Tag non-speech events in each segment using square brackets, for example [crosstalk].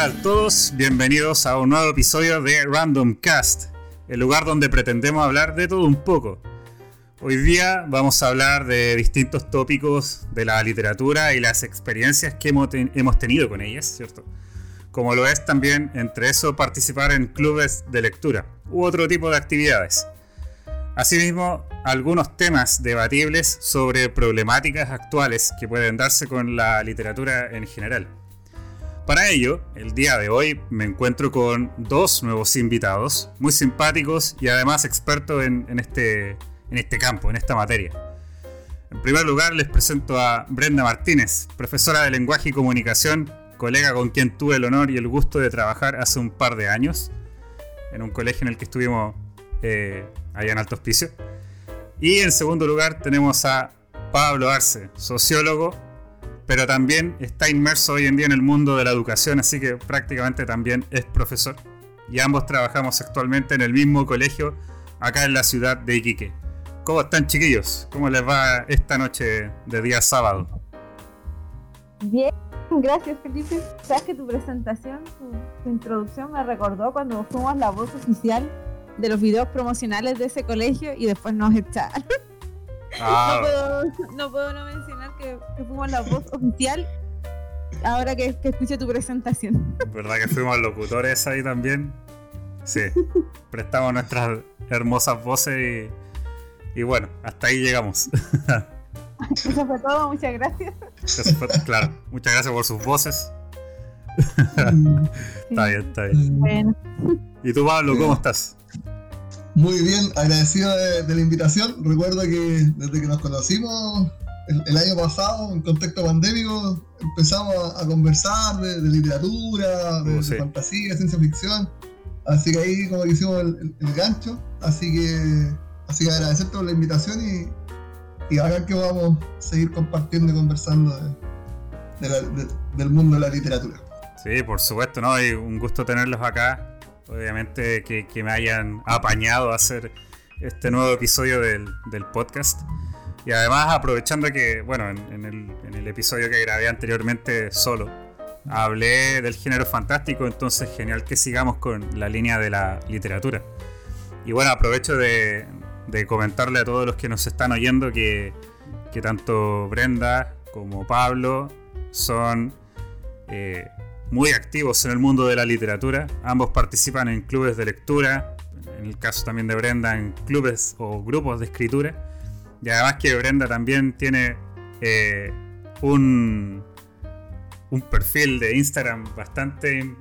tal todos? Bienvenidos a un nuevo episodio de Random Cast, el lugar donde pretendemos hablar de todo un poco. Hoy día vamos a hablar de distintos tópicos de la literatura y las experiencias que hemos, tenido con ellas, ¿cierto? Como lo es también entre eso participar en clubes de lectura u otro tipo de actividades. Asimismo, algunos temas debatibles sobre problemáticas actuales que pueden darse con la literatura en general. Para ello, el día de hoy me encuentro con dos nuevos invitados, muy simpáticos y además expertos en, este, en este campo, en esta materia. En primer lugar, les presento a Brenda Martínez, profesora de lenguaje y comunicación, colega con quien tuve el honor y el gusto de trabajar hace un par de años, en un colegio en el que estuvimos eh, allá en Alto Hospicio. Y en segundo lugar, tenemos a Pablo Arce, sociólogo pero también está inmerso hoy en día en el mundo de la educación, así que prácticamente también es profesor. Y ambos trabajamos actualmente en el mismo colegio acá en la ciudad de Iquique. ¿Cómo están chiquillos? ¿Cómo les va esta noche de día sábado? Bien, gracias Felipe. Sabes que tu presentación, tu, introducción me recordó cuando fuimos la voz oficial de los videos promocionales de ese colegio y después nos echaron. [laughs] Ah. No, puedo, no, mencionar que, fuimos la voz [laughs] oficial ahora que, que escuché tu presentación. ¿Verdad que fuimos locutores ahí también? Sí, [laughs] prestamos nuestras hermosas voces y, bueno, hasta ahí llegamos. [laughs] Eso fue todo, muchas gracias. claro, muchas gracias por sus voces. está bien, está bien. ¿Y tú, Pablo, cómo estás? Muy bien, agradecido de, la invitación. Recuerdo que desde que nos conocimos el, año pasado, en contexto pandémico, empezamos a, conversar de, literatura, de, oh, fantasía, ciencia ficción. Así que ahí como que hicimos el, gancho. Así que, así que agradecerte por la invitación y, y ahora que vamos a seguir compartiendo y conversando del mundo de la literatura. Sí, por supuesto, ¿no? Y un gusto tenerlos acá obviamente que, me hayan apañado a hacer este nuevo episodio del, podcast. Y además aprovechando que, bueno, en, el, episodio que grabé anteriormente solo, hablé del género fantástico, entonces genial que sigamos con la línea de la literatura. Y bueno, aprovecho de, comentarle a todos los que nos están oyendo que, tanto Brenda como Pablo son eh, muy activos en el mundo de la literatura. Ambos participan en clubes de lectura, en el caso también de Brenda, en clubes o grupos de escritura. Y además que Brenda también tiene eh, un, un perfil de Instagram bastante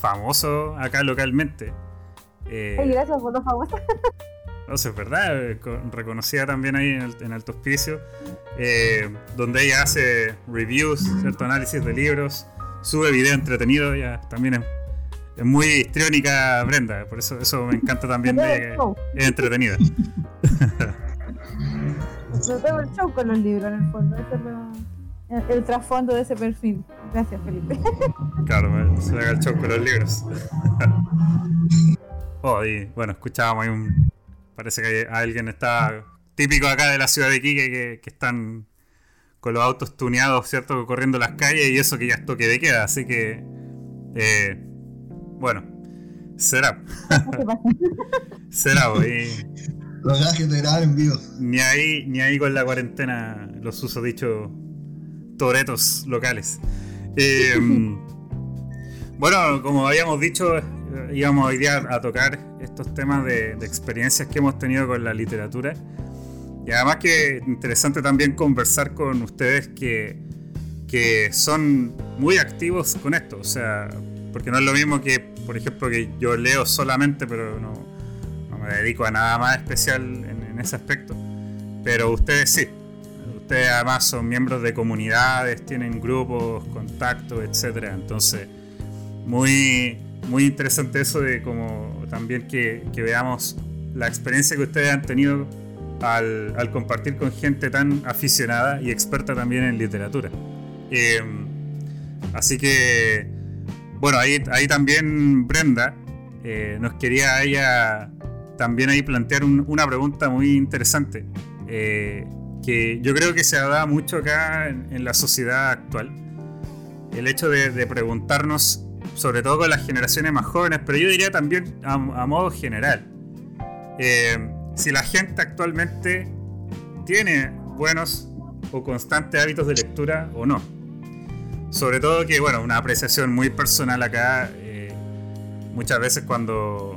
famoso acá localmente. Eh, gracias por lo famoso. [laughs] No sé, es verdad, eh, reconocida también ahí en, el, Alto Hospicio, eh, donde ella hace reviews, cierto análisis de libros, sube video entretenido, ya también es, muy histriónica Brenda, por eso eso me encanta también [laughs] de es entretenida. [laughs] tengo el show con los libros en el fondo, el, trasfondo de ese perfil. Gracias, Felipe. [laughs] Claro, se haga el show con los libros. [laughs] oh, y bueno, escuchábamos ahí un. Parece que alguien está típico acá de la ciudad de Iquique que, que están con los autos tuneados, ¿cierto? Corriendo las calles y eso que ya es toque de queda. Así que, eh, bueno, será. [laughs] será, güey. Los gajes de grabar en vivo. Ni ahí, ni ahí con la cuarentena los uso dicho toretos locales. Eh, [laughs] bueno, como habíamos dicho, íbamos hoy día a tocar estos temas de experiencias que hemos tenido con la literatura. Y además que interesante también conversar con ustedes que, que son muy activos con esto. O sea, porque no es lo mismo que, por ejemplo, que yo leo solamente, pero no me dedico a nada más especial en, ese aspecto. Pero ustedes sí. Ustedes además son miembros de comunidades, tienen grupos, contactos, etc. Entonces, muy, muy interesante eso de como también que, que veamos la experiencia que ustedes han tenido al, compartir con gente tan aficionada y experta también en literatura. Em, así que, bueno, ahí, ahí también Brenda eh, nos quería ella también ahí plantear una pregunta muy interesante, eh, que yo creo que se da mucho acá en, la sociedad actual. El hecho de, preguntarnos sobre todo con las generaciones más jóvenes, pero yo diría también a, modo general. Eh, si la gente actualmente tiene buenos o constantes hábitos de lectura o no. Sobre todo que, bueno, una apreciación muy personal acá, eh, muchas veces cuando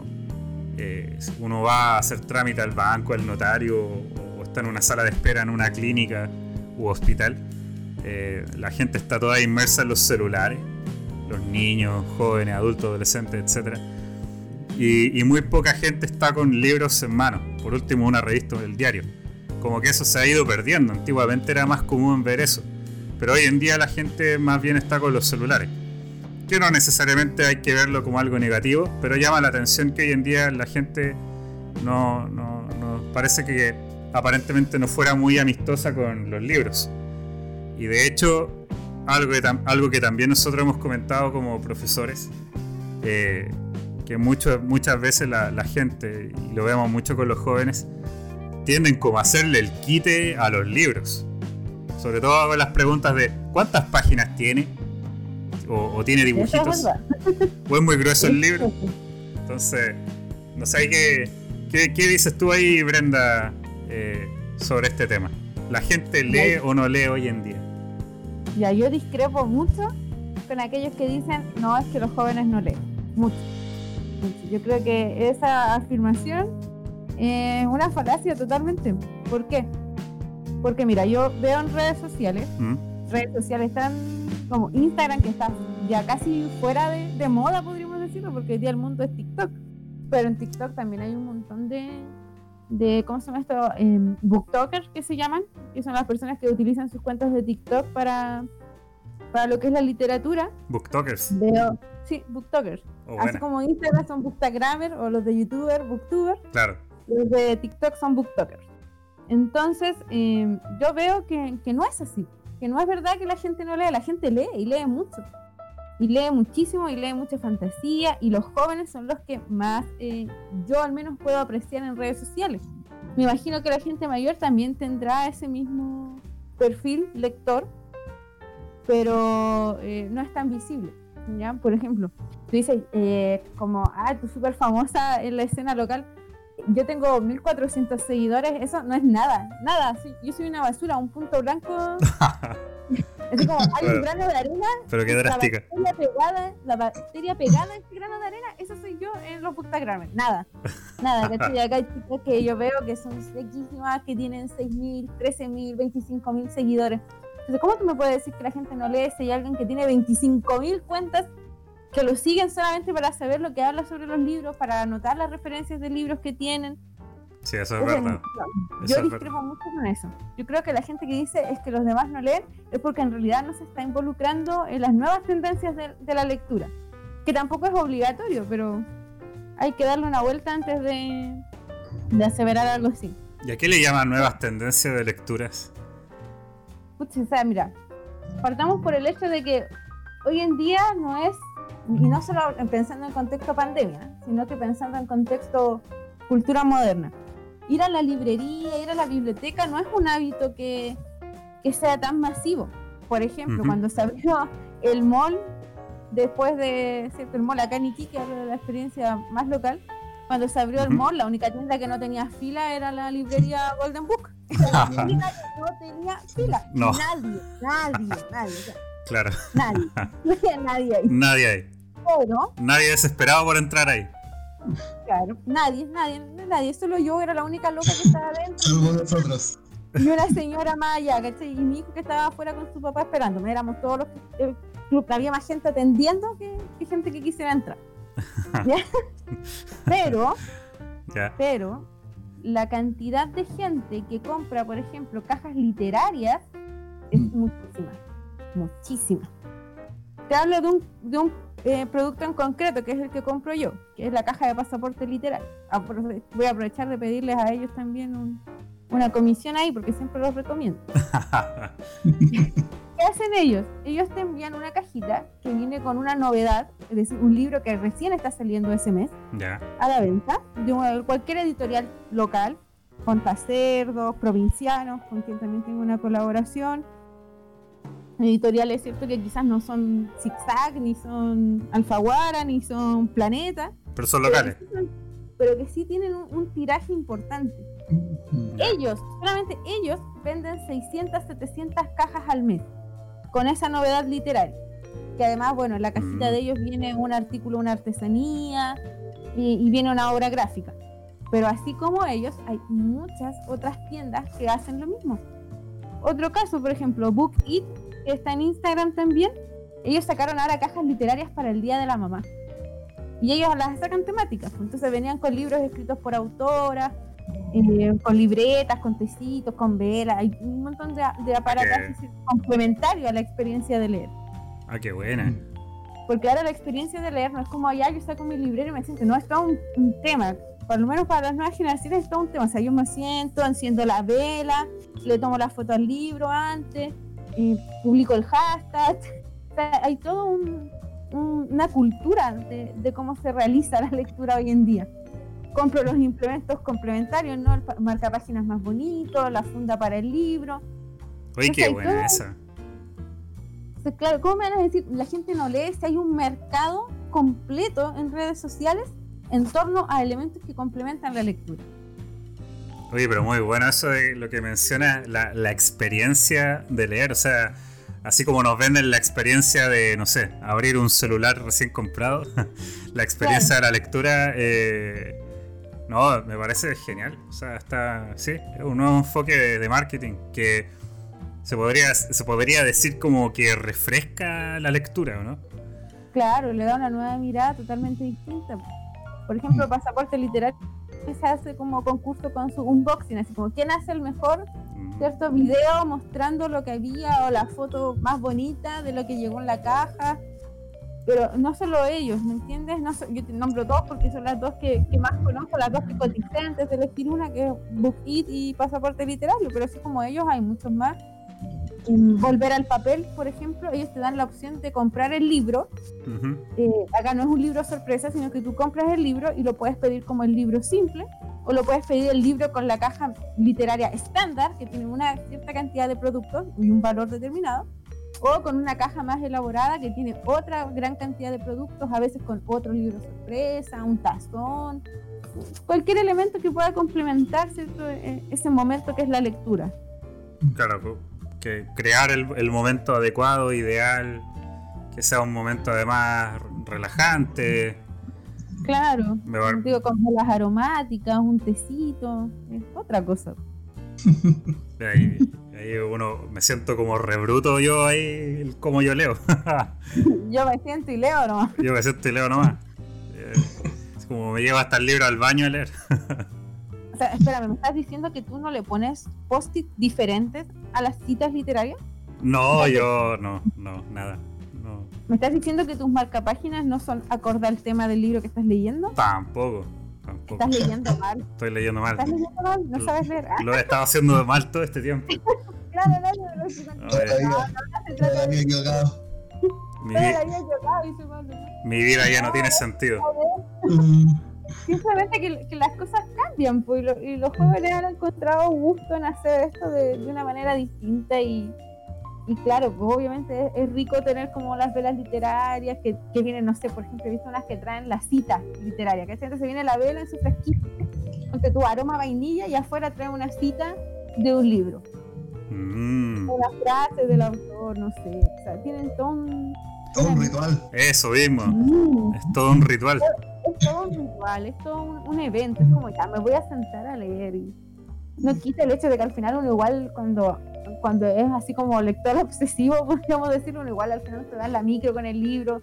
eh, uno va a hacer trámite al banco, al notario, o, está en una sala de espera en una clínica u hospital, eh, la gente está toda inmersa en los celulares, los niños, jóvenes, adultos, adolescentes, etc. Y, y, muy poca gente está con libros en mano, por último una revista del diario. Como que eso se ha ido perdiendo, antiguamente era más común ver eso, pero hoy en día la gente más bien está con los celulares que no necesariamente hay que verlo como algo negativo, pero llama la atención que hoy en día la gente no, no, parece que aparentemente no fuera muy amistosa con los libros. Y de hecho, algo que, algo que también nosotros hemos comentado como profesores, eh, que mucho, muchas veces la, la, gente, y lo vemos mucho con los jóvenes, tienden como a hacerle el quite a los libros. Sobre todo con las preguntas de ¿cuántas páginas tiene? O, tiene dibujitos. [laughs] o es muy grueso el libro. Entonces, no sé, ¿qué, qué, dices tú ahí, Brenda, eh, sobre este tema? ¿La gente lee o no lee hoy en día? Ya, yo discrepo mucho con aquellos que dicen, no, es que los jóvenes no leen. Mucho. Yo creo que esa afirmación es una falacia totalmente. ¿Por qué? Porque mira, yo veo en redes sociales, ¿Mm? redes sociales tan como Instagram, que está ya casi fuera de, moda, podríamos decirlo, porque hoy día el mundo es TikTok. Pero en TikTok también hay un montón de, de ¿cómo se llama esto? Eh, booktokers que se llaman, que son las personas que utilizan sus cuentas de TikTok para, para lo que es la literatura. Booktokers. Veo, sí, booktokers. Oh, Así como Instagram son bookstagrammer o los de YouTuber, booktuber. Claro. Los de TikTok son booktokers. Entonces, eh, yo veo que, que no es así que no es verdad que la gente no lee, la gente lee y lee mucho. Y lee muchísimo y lee mucha fantasía y los jóvenes son los que más eh, yo al menos puedo apreciar en redes sociales. Me imagino que la gente mayor también tendrá ese mismo perfil lector, pero eh, no es tan visible. ¿ya? Por ejemplo, tú dices, eh, como, ah, tú súper famosa en la escena local, yo tengo 1400 seguidores, eso no es nada, nada. yo soy una basura, un punto blanco. [laughs] es como hay un grano de arena. Pero qué drástica. La bacteria pegada, la bacteria pegada en ese grano de arena, eso soy yo en los bookstagramers. Nada, nada. ¿cachai? Acá hay chicas que yo veo que son sequísimas, que tienen 6.000, 13.000, 25.000 seguidores. Entonces, ¿cómo tú me puedes decir que la gente no lee si hay alguien que tiene 25.000 cuentas que lo siguen solamente para saber lo que habla sobre los libros, para anotar las referencias de libros que tienen. Sí, eso es verdad. Yo discrepo mucho con eso. Yo creo que la gente que dice es que los demás no leen es porque en realidad no se está involucrando en las nuevas tendencias de, la lectura. Que tampoco es obligatorio, pero hay que darle una vuelta antes de, de aseverar algo así. ¿Y a qué le llaman nuevas tendencias de lecturas? Pucha, o sea, mira, partamos por el hecho de que hoy en día no es y no solo pensando en contexto pandemia, sino que pensando en contexto cultura moderna. Ir a la librería, ir a la biblioteca no es un hábito que, que sea tan masivo. Por ejemplo, cuando se abrió el mall, después de, ¿cierto? El mall acá en Iquique, hablo de la experiencia más local, cuando se abrió el mall, la única tienda que no tenía fila era la librería Golden Book. la [laughs] librería no tenía fila. Nadie, nadie, nadie. Claro. Nadie. [laughs] No había nadie ahí. Nadie ahí. Nadie desesperado por entrar ahí. Claro, nadie, nadie, nadie. Solo yo era la única loca que estaba adentro. nosotros. Y una señora más allá, ¿cachai? Y mi hijo que estaba afuera con su papá esperándome. Éramos todos los el club. Había más gente atendiendo que, gente que quisiera entrar. [laughs] Pero, pero, la cantidad de gente que compra, por ejemplo, cajas literarias es mm. muchísima. Muchísima. Te hablo de un, de un eh, producto en concreto, que es el que compro yo, que es la caja de pasaporte literal. Voy a aprovechar de pedirles a ellos también una comisión ahí, porque siempre los recomiendo. [laughs] ¿Qué hacen ellos? Ellos te envían una cajita que viene con una novedad, es decir, un libro que recién está saliendo ese mes a la venta, de cualquier editorial local, con cerdos, provincianos, con quien también tengo una colaboración editoriales, ¿cierto? Que quizás no son Zigzag, ni son Alfaguara, ni son Planeta. Pero son locales. Pero que sí, tienen un, tiraje importante. Ellos, solamente ellos, venden 600, 700 cajas al mes con esa novedad literaria. Que además, bueno, en la cajita de mm. ellos viene un artículo, una artesanía y, y viene una obra gráfica. Pero así como ellos, hay muchas otras tiendas que hacen lo mismo. Otro caso, por ejemplo, Book It que está en Instagram también, ellos sacaron ahora cajas literarias para el Día de la Mamá. Y ellos las sacan temáticas. Pues. Entonces venían con libros escritos por autoras, eh, con libretas, con tecitos, con velas. Hay un montón de, de aparatos complementarios a la experiencia de leer. Ah, qué buena. Porque ahora la experiencia de leer no es como allá yo saco mi librero y me siento, no, es todo un, tema. Por lo menos para las nuevas generaciones es todo un tema. O sea, yo me siento, enciendo la vela, le tomo la foto al libro antes, publico el hashtag. hay toda una cultura de, cómo se realiza la lectura hoy en día. Compro los implementos complementarios, ¿no? El marca páginas más bonito, la funda para el libro. Oye, qué buena esa. claro, ¿cómo me van a decir? La gente no lee si hay un mercado completo en redes sociales en torno a elementos que complementan la lectura. Oye, pero muy bueno eso de lo que menciona, la, la experiencia de leer. O sea, así como nos venden la experiencia de, no sé, abrir un celular recién comprado, [laughs] la experiencia de la lectura, eh, no, me parece genial. O sea, está, sí, es un nuevo enfoque de, marketing que se podría, se podría decir como que refresca la lectura, ¿no? Claro, le da una nueva mirada totalmente distinta. Por ejemplo, mm. pasaporte literario se hace como concurso con su unboxing, así como quién hace el mejor mm. cierto video mostrando lo que había o la foto más bonita de lo que llegó en la caja. Pero no solo ellos, ¿me entiendes? No, yo te nombro dos porque son las dos que, más conozco, las dos que coticé antes de elegir una, que es Book It y Pasaporte Literario, pero así como ellos hay muchos más volver al papel, por ejemplo, ellos te dan la opción de comprar el libro. Eh, acá no es un libro sorpresa, sino que tú compras el libro y lo puedes pedir como el libro simple, o lo puedes pedir el libro con la caja literaria estándar, que tiene una cierta cantidad de productos y un valor determinado, o con una caja más elaborada que tiene otra gran cantidad de productos, a veces con otro libro sorpresa, un tazón, cualquier elemento que pueda complementar e, ese momento que es la lectura. Claro, crear el, momento adecuado, ideal, que sea un momento además relajante. Claro, digo, con las aromáticas, un tecito, es otra cosa. [laughs] ahí, uno me siento como rebruto yo ahí, como yo leo. [laughs] yo me siento y leo nomás. Yo me siento y leo nomás. Eh, es como me lleva hasta el libro al baño a leer. [laughs] O sea, espérame, ¿me estás diciendo que tú no le pones post-it diferentes a las citas literarias? No, yo no, no, nada. No. ¿Me estás diciendo que tus marcapáginas no son acorde al tema del libro que estás leyendo? Tampoco. Tampoco. Estás leyendo mal. Estoy leyendo mal. ¿Estás leyendo mal? ¿No sabes leer? Lo he estado haciendo mal todo este tiempo. claro, no, no, no. Mi vida ya no tiene sentido. Simplemente que, las cosas cambian, pues, y, los jóvenes han encontrado gusto en hacer esto de, una manera distinta y, y claro, pues obviamente es, rico tener como las velas literarias que, que, vienen, no sé, por ejemplo, he visto unas que traen la cita literaria, que se viene la vela en su fresquito, con tu aroma vainilla y afuera trae una cita de un libro. Mm. Una frase del autor, no sé, o sea, tienen todo un... Todo un ritual. Eso mismo, mm. es todo un ritual es todo un ritual, es todo un, evento, es como ya me voy a sentar a leer y no quita el hecho de que al final uno igual cuando, cuando es así como lector [laughs] obsesivo, podríamos decir, uno igual al final te da la micro con el libro,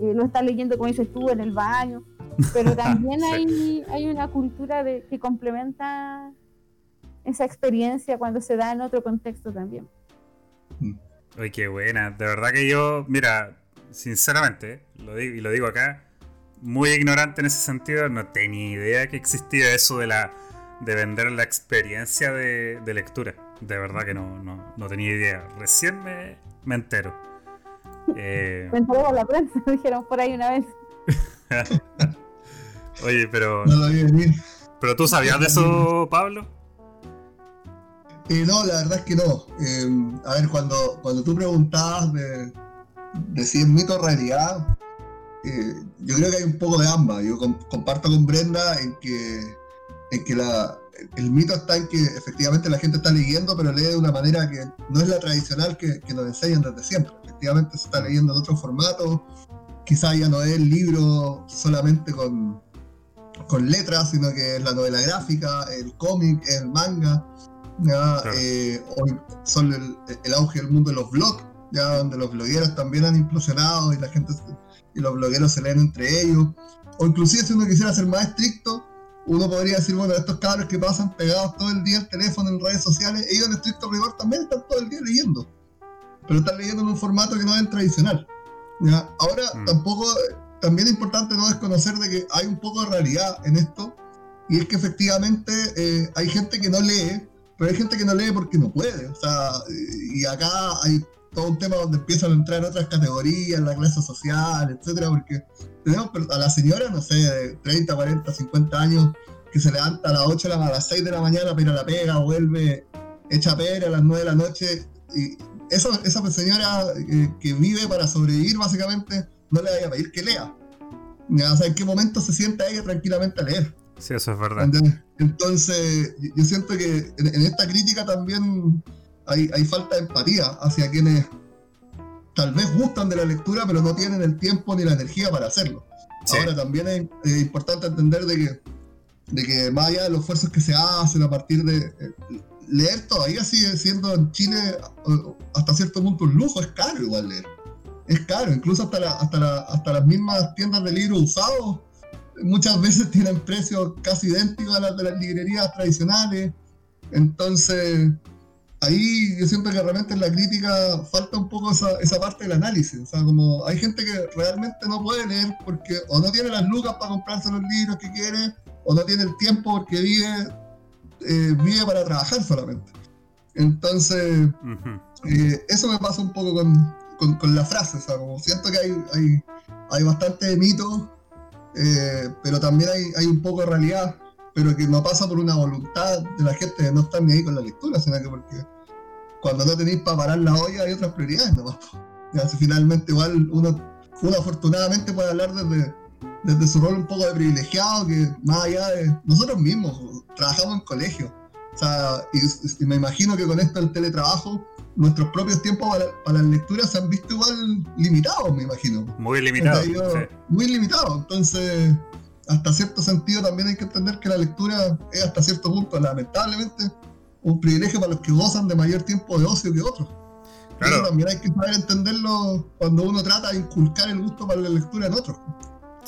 eh, lo estás leyendo como dices tú en el baño, pero también [laughs] hay, hay una cultura de, que complementa esa experiencia cuando se da en otro contexto también. Uy, qué buena. De verdad que yo, mira, sinceramente, lo digo, y lo digo acá, muy ignorante en ese sentido, no tenía idea que existía eso de la de vender la experiencia de, lectura. De verdad que no, no, tenía idea. Recién me, me entero. Eh... [laughs] Me enteré por la prensa, [laughs] dijeron por ahí una vez. [laughs] Oye, pero. No lo vi venir. ¿Pero tú sabías de eso, Pablo? Eh, no, la verdad es que no. Eh, a ver, cuando, cuando tú preguntabas de, de si es mito o realidad, eh, yo creo que hay un poco de ambas. Yo comparto con Brenda en que, en que la, el mito está en que efectivamente la gente está leyendo, pero lee de una manera que no es la tradicional que, que nos enseñan desde siempre. Efectivamente se está leyendo en otro formato. Quizás ya no es el libro solamente con, con letras, sino que es la novela gráfica, el cómic, el manga. ¿ya? Eh, hoy son el, el, auge del mundo de los blogs, ya donde los blogueros también han implosionado y la gente y los blogueros se leen entre ellos. O inclusive si uno quisiera ser más estricto, uno podría decir, bueno, estos cabros que pasan pegados todo el día al teléfono en redes sociales, ellos en estricto rigor también están todo el día leyendo. Pero están leyendo en un formato que no es el tradicional. ¿ya? Ahora, mm. tampoco, también es importante no desconocer de que hay un poco de realidad en esto, y es que efectivamente eh, hay gente que no lee, pero hay gente que no lee porque no puede. O sea, y acá hay todo un tema donde empiezan a entrar otras categorías, la clase social, etcétera, porque tenemos a la señora, no sé, de 30, 40, 50 años, que se levanta a las 8 a las 6 de la mañana para ir a la pega, vuelve hecha pera a las 9 de la noche, y eso, esa señora eh, que vive para sobrevivir, básicamente, no le vaya a pedir que lea. O sea, en qué momento se sienta ella tranquilamente a leer. Sí, eso es verdad. Entonces, yo siento que en esta crítica también hay, falta de empatía hacia quienes tal vez gustan de la lectura, pero no tienen el tiempo ni la energía para hacerlo. Ahora también es, importante entender de que, de que más allá de los esfuerzos que se hacen a partir de eh, leer todavía sigue siendo en Chile hasta cierto punto un lujo, es caro igual leer. Es caro, incluso hasta, hasta, hasta las mismas tiendas de libros usados muchas veces [laughs] tienen precios casi idénticos a los de las librerías tradicionales. Entonces, ahí yo siento que realmente en la crítica falta un poco esa, esa, parte del análisis. O sea, como hay gente que realmente no puede leer porque o no tiene las lucas para comprarse los libros que quiere, o no tiene el tiempo porque vive, eh, vive para trabajar solamente. Entonces, eh, eso me pasa un poco con, con, con, la frase. O sea, como siento que hay, hay, hay bastante mito, eh, pero también hay, hay un poco de realidad pero que no pasa por una voluntad de la gente de no estar ni ahí con la lectura, sino que porque cuando no tenéis para parar la olla hay otras prioridades ¿no? [laughs] Ya, si finalmente igual uno, uno afortunadamente puede hablar desde, desde su rol un poco de privilegiado, que más allá de nosotros mismos, trabajamos en colegio. O sea, y, me imagino que con esto del teletrabajo, nuestros propios tiempos para, para las lecturas se han visto igual limitados, me imagino. Muy limitados. Muy limitados. Entonces, hasta cierto sentido también hay que entender que la lectura es hasta cierto punto, lamentablemente, un privilegio para los que gozan de mayor tiempo de ocio que otros. Claro. también hay que saber entenderlo cuando uno trata de inculcar el gusto para la lectura en otros.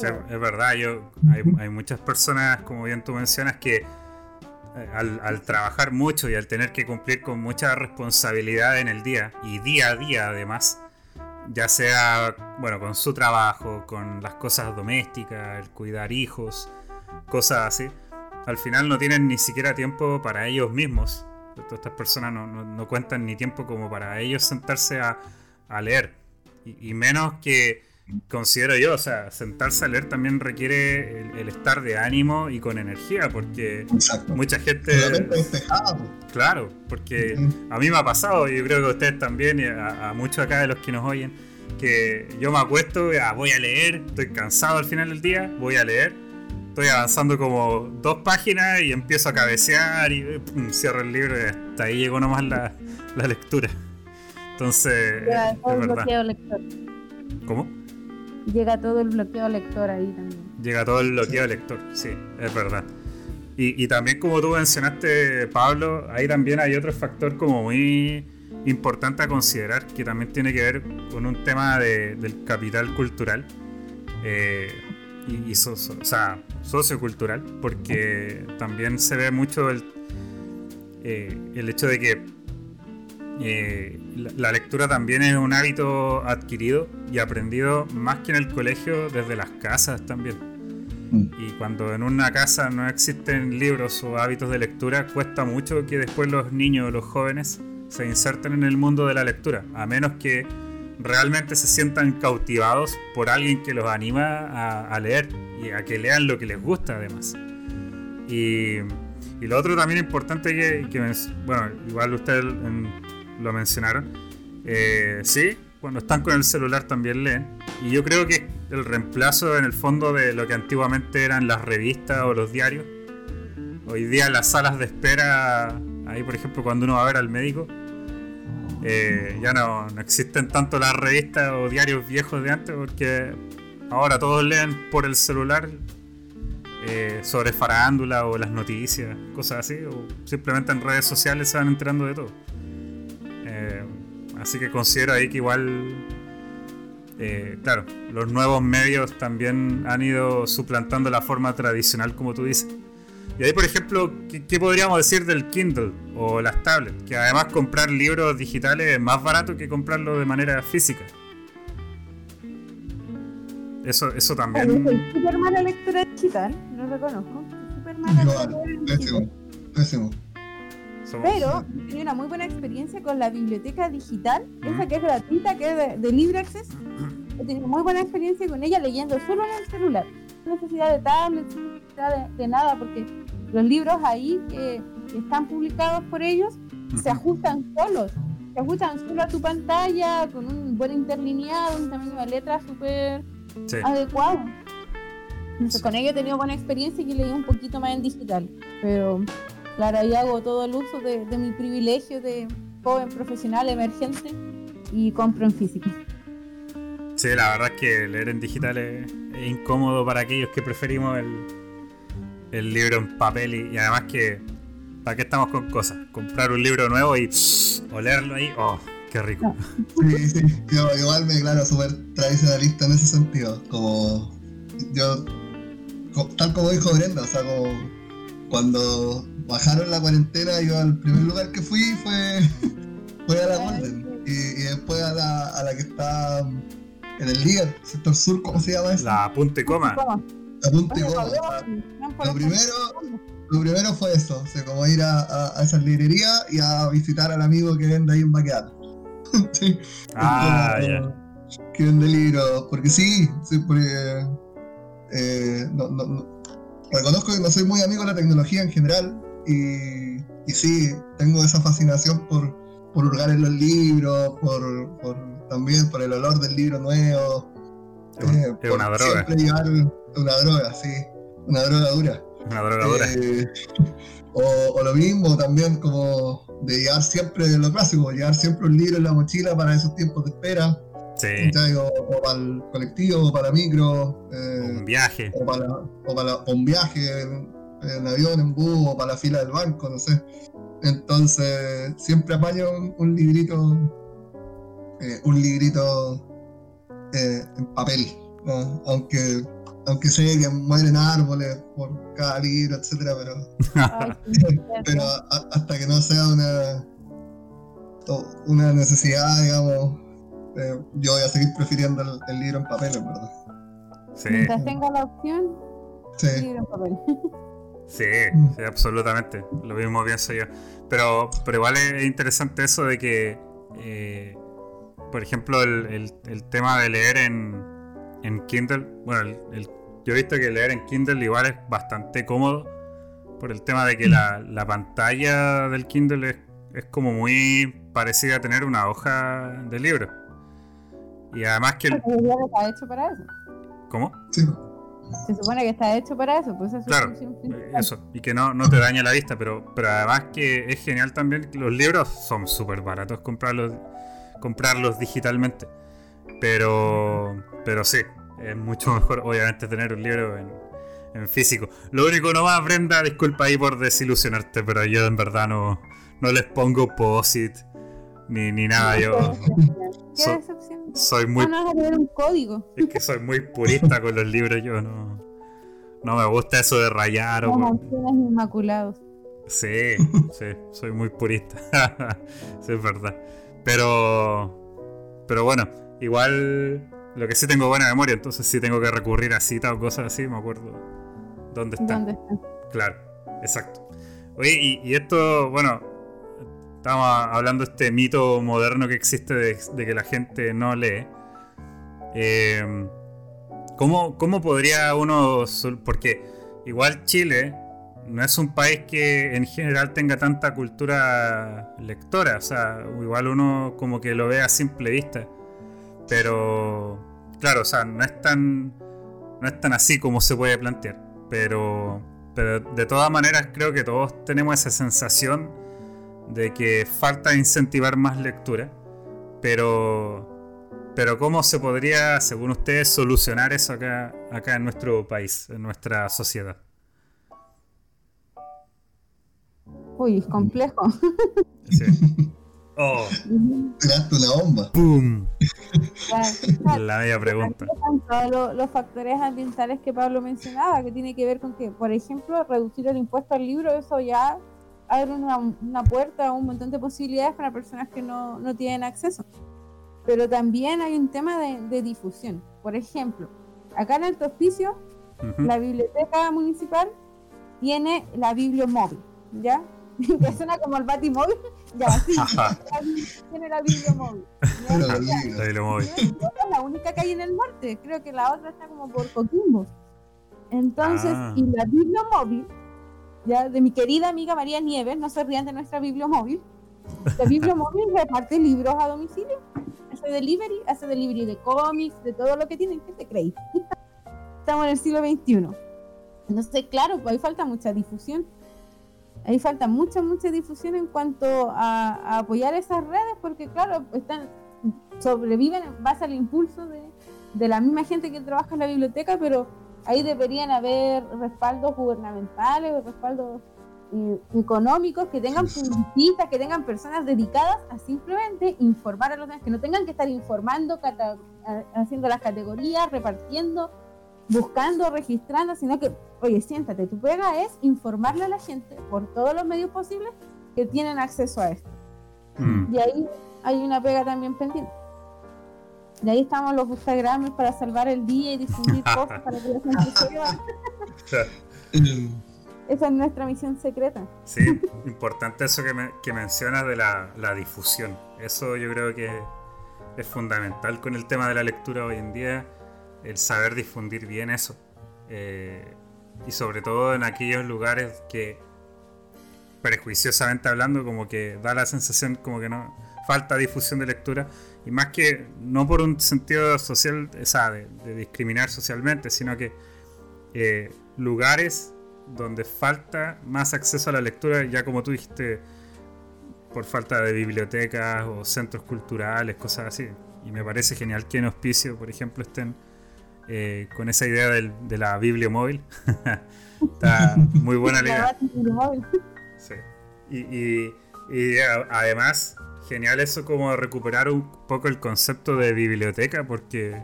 es verdad, yo, hay, muchas personas, como bien tú mencionas, que eh, al, al, trabajar mucho y al tener que cumplir con mucha responsabilidad en el día, y día a día además, ya sea, bueno, con su trabajo, con las cosas domésticas, el cuidar hijos, cosas así, al final no tienen ni siquiera tiempo para ellos mismos. Estas personas no, cuentan ni tiempo como para ellos sentarse a, leer. Y, menos que considero yo, o sea, sentarse a leer también requiere el, estar de ánimo y con energía, porque mucha gente... Claro, porque a mí me ha pasado, y yo creo que a ustedes también, y a, muchos acá de los que nos oyen, que yo me acuesto, voy a leer, estoy cansado al final del día, voy a leer, estoy avanzando como dos páginas y empiezo a cabecear y cierro el libro y hasta ahí llegó nomás la, la lectura. Entonces, lector. ¿Cómo? Llega todo el bloqueo lector ahí también. Llega todo el bloqueo lector, sí, es verdad. Y, también como tú mencionaste, Pablo, ahí también hay otro factor como muy importante a considerar, que también tiene que ver con un tema del capital cultural eh, y, sea, sociocultural, porque también se ve mucho el, eh, el hecho de que eh, la lectura también es un hábito adquirido y aprendido más que en el colegio, desde las casas también. Y cuando en una casa no existen libros o hábitos de lectura, cuesta mucho que después los niños o los jóvenes se inserten en el mundo de la lectura, a menos que realmente se sientan cautivados por alguien que los anima a, leer y a que lean lo que les gusta además. Y, Y lo otro también importante que, bueno, igual ustedes lo mencionaron, eh, sí, cuando están con el celular también leen. Y yo creo que el reemplazo en el fondo de lo que antiguamente eran las revistas o los diarios. Hoy día las salas de espera, ahí por ejemplo cuando uno va a ver al médico, eh, ya no, no, existen tanto las revistas o diarios viejos de antes porque ahora todos leen por el celular eh, sobre farándula o las noticias, cosas así, o simplemente en redes sociales se van enterando de todo. Eh, así que considero ahí que igual, eh, claro, los nuevos medios también han ido suplantando la forma tradicional, como tú dices. Y ahí, por ejemplo, ¿qué, podríamos decir del Kindle o las tablets? Que además comprar libros digitales es más barato que comprarlos de manera física. Eso, eso también. Soy súper mala lectura digital, no reconozco. Súper mala lectura pésimo, Pero tenía una muy buena experiencia con la biblioteca digital, esa que es gratuita, que es de, libre acceso. He tenido muy buena experiencia con ella leyendo solo en el celular. No necesidad de tablet, no necesidad de, nada, porque los libros ahí que, están publicados por ellos se ajustan solos. Se ajustan solo a tu pantalla, con un buen interlineado, un tamaño de letra súper adecuado. con ello he tenido buena experiencia y leí un poquito más en digital. Pero claro, ahí hago todo el uso de, mi privilegio de joven profesional emergente y compro en físico. Sí, la verdad es que leer en digital es, incómodo para aquellos que preferimos el, el libro en papel y, además que, ¿para qué estamos con cosas? Comprar un libro nuevo y olerlo ahí, oh, Qué rico. [laughs] Sí, sí. Yo igual me declaro súper tradicionalista en ese sentido. Como yo, tal como dijo Brenda, o sea, como cuando bajaron la cuarentena, yo al primer lugar que fui fue, [laughs] fue a la Golden. Y, después a la, a la que está en el líder, sector sur, ¿cómo se llama eso? La punta y coma. La punta y coma. Lo primero, lo primero fue eso, o sea, como ir a, a, a esa librería y a visitar al amigo que vende ahí en Baqueata. [laughs] sí. Ah, ya. Que vende libros. Porque sí, sí, porque. Eh, no, no, reconozco que no soy muy amigo de la tecnología en general. Y, y sí, tengo esa fascinación por, por hurgar en los libros, por, por, también por el olor del libro nuevo. Es, eh, una droga. Llevar una droga, sí. Una droga dura. Una droga dura. Eh, [laughs] o, o, lo mismo también como de llevar siempre lo clásico, llevar siempre un libro en la mochila para esos tiempos de espera. Sí. O, para el colectivo, o para micro. Eh, un viaje. O para, o para un viaje en, avión, en bus, o para la fila del banco, no sé. Entonces, siempre apaño un, librito, eh, un librito eh, en papel, aunque aunque sé que mueren árboles por cada libro, etcétera, pero, [laughs] pero hasta que no sea una, una necesidad, digamos, eh, yo voy a seguir prefiriendo el, libro en papel, verdad. Sí. Mientras tenga la opción, sí. el libro en papel. [laughs] Sí, sí, absolutamente. Lo mismo pienso yo. Pero, pero igual es interesante eso de que, eh, por ejemplo, el, el tema de leer en, en Kindle, bueno, yo he visto que leer en Kindle igual es bastante cómodo por el tema de que la, pantalla del Kindle es, como muy parecida a tener una hoja de libro. Y además que... está hecho para eso. ¿Cómo? Sí. Se supone que está hecho para eso, pues eso Claro, eso, y que no, no te daña la vista, pero, pero además que es genial también, los libros son súper baratos comprarlos, comprarlos digitalmente. Pero, pero sí, es mucho mejor, obviamente, tener un libro en, físico. Lo único no más, Brenda, disculpa ahí por desilusionarte, pero yo en verdad no, no les pongo POSIT ni, ni nada. Yo [laughs] soy muy. un código. Es que soy muy purista con los libros, yo no. No me gusta eso de rayar o. inmaculados. Sí, sí, soy muy purista. [laughs] sí, es verdad. Pero. Pero bueno, Igual, lo que sí tengo buena memoria, entonces sí tengo que recurrir a citas o cosas así, me acuerdo dónde está. ¿Dónde está? Claro, exacto. Oye, y, esto, bueno, estamos hablando de este mito moderno que existe de, que la gente no lee. Eh, ¿cómo, podría uno.? Porque igual Chile no es un país que en general tenga tanta cultura lectora, o sea, igual uno como que lo ve a simple vista, pero claro, o sea, no es tan, no es tan así como se puede plantear, pero, pero de todas maneras creo que todos tenemos esa sensación de que falta incentivar más lectura, pero, pero ¿cómo se podría, según ustedes, solucionar eso acá, acá en nuestro país, en nuestra sociedad? Uy, es complejo. Sí. [laughs] Oh. Tiraste una bomba. ¡Pum! La media pregunta. Todos los, los factores ambientales que Pablo mencionaba, que tiene que ver con que, por ejemplo, reducir el impuesto al libro, eso ya abre una, una puerta a un montón de posibilidades para personas que no, no tienen acceso. Pero también hay un tema de, de difusión. Por ejemplo, acá en Alto Hospicio, Ujú. la biblioteca municipal tiene la bibliomóvil, ¿ya? [laughs] que suena como el batimóvil, [laughs] ya, sí, tiene la bibliomóvil. Ahí lo moví. Es la única que hay en el norte, creo que la otra está como por Coquimbo. Entonces, Ah. y la bibliomóvil, ya de mi querida amiga María Nieves, no se rían de nuestra bibliomóvil, la bibliomóvil [laughs] reparte libros a domicilio, hace delivery, hace delivery de cómics, de todo lo que tienen, ¿qué te creéis? Estamos en el siglo XXI. Entonces, claro, pues ahí falta mucha difusión. Ahí falta mucha, mucha difusión en cuanto a, a apoyar esas redes, porque claro, están sobreviven en base al impulso de, de la misma gente que trabaja en la biblioteca, pero ahí deberían haber respaldos gubernamentales respaldos eh, económicos que tengan publicistas, que tengan personas dedicadas a simplemente informar a los demás, que no tengan que estar informando, cata- haciendo las categorías, repartiendo, buscando, registrando, sino que, oye, siéntate, tu pega es informarle a la gente por todos los medios posibles que tienen acceso a esto. Mm. Y ahí hay una pega también pendiente. De ahí estamos los Instagrams para salvar el día y difundir [laughs] cosas para que la gente Esa es nuestra misión secreta. Sí, importante eso que, me- que mencionas de la, la difusión. Eso yo creo que es fundamental con el tema de la lectura hoy en día, el saber difundir bien eso. Eh, y sobre todo en aquellos lugares que, prejuiciosamente hablando, como que da la sensación como que no falta difusión de lectura. Y más que no por un sentido social, o sea, de, de discriminar socialmente, sino que eh, lugares donde falta más acceso a la lectura, ya como tú dijiste, por falta de bibliotecas o centros culturales, cosas así. Y me parece genial que en Hospicio, por ejemplo, estén eh, con esa idea del- de la bibliomóvil. [laughs] Está muy buena la [laughs] idea. Móvil. Sí. Y, y- y a- además, genial eso como recuperar un poco el concepto de biblioteca, porque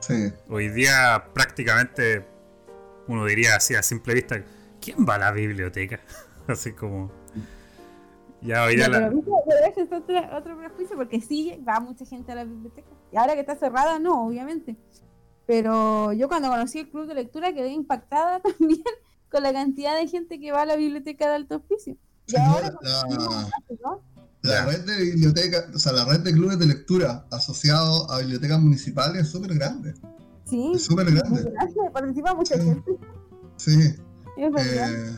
sí. hoy día prácticamente uno diría así a simple vista, ¿quién va a la biblioteca? [laughs] así como... Ya hoy día No, la... pero, es otro, otro prejuicio porque sí va mucha gente a la biblioteca. Y ahora que está cerrada, no, obviamente. Pero yo cuando conocí el club de lectura quedé impactada [laughs] también con la cantidad de gente que va a la biblioteca de alto oficio. Y ahora con- ¿no? La red de bibliotecas, o sea, la red de clubes de lectura asociados a bibliotecas municipales es súper grande. Sí, Es súper grande. grande, participa mucha Sí. gente. Sí. Eh,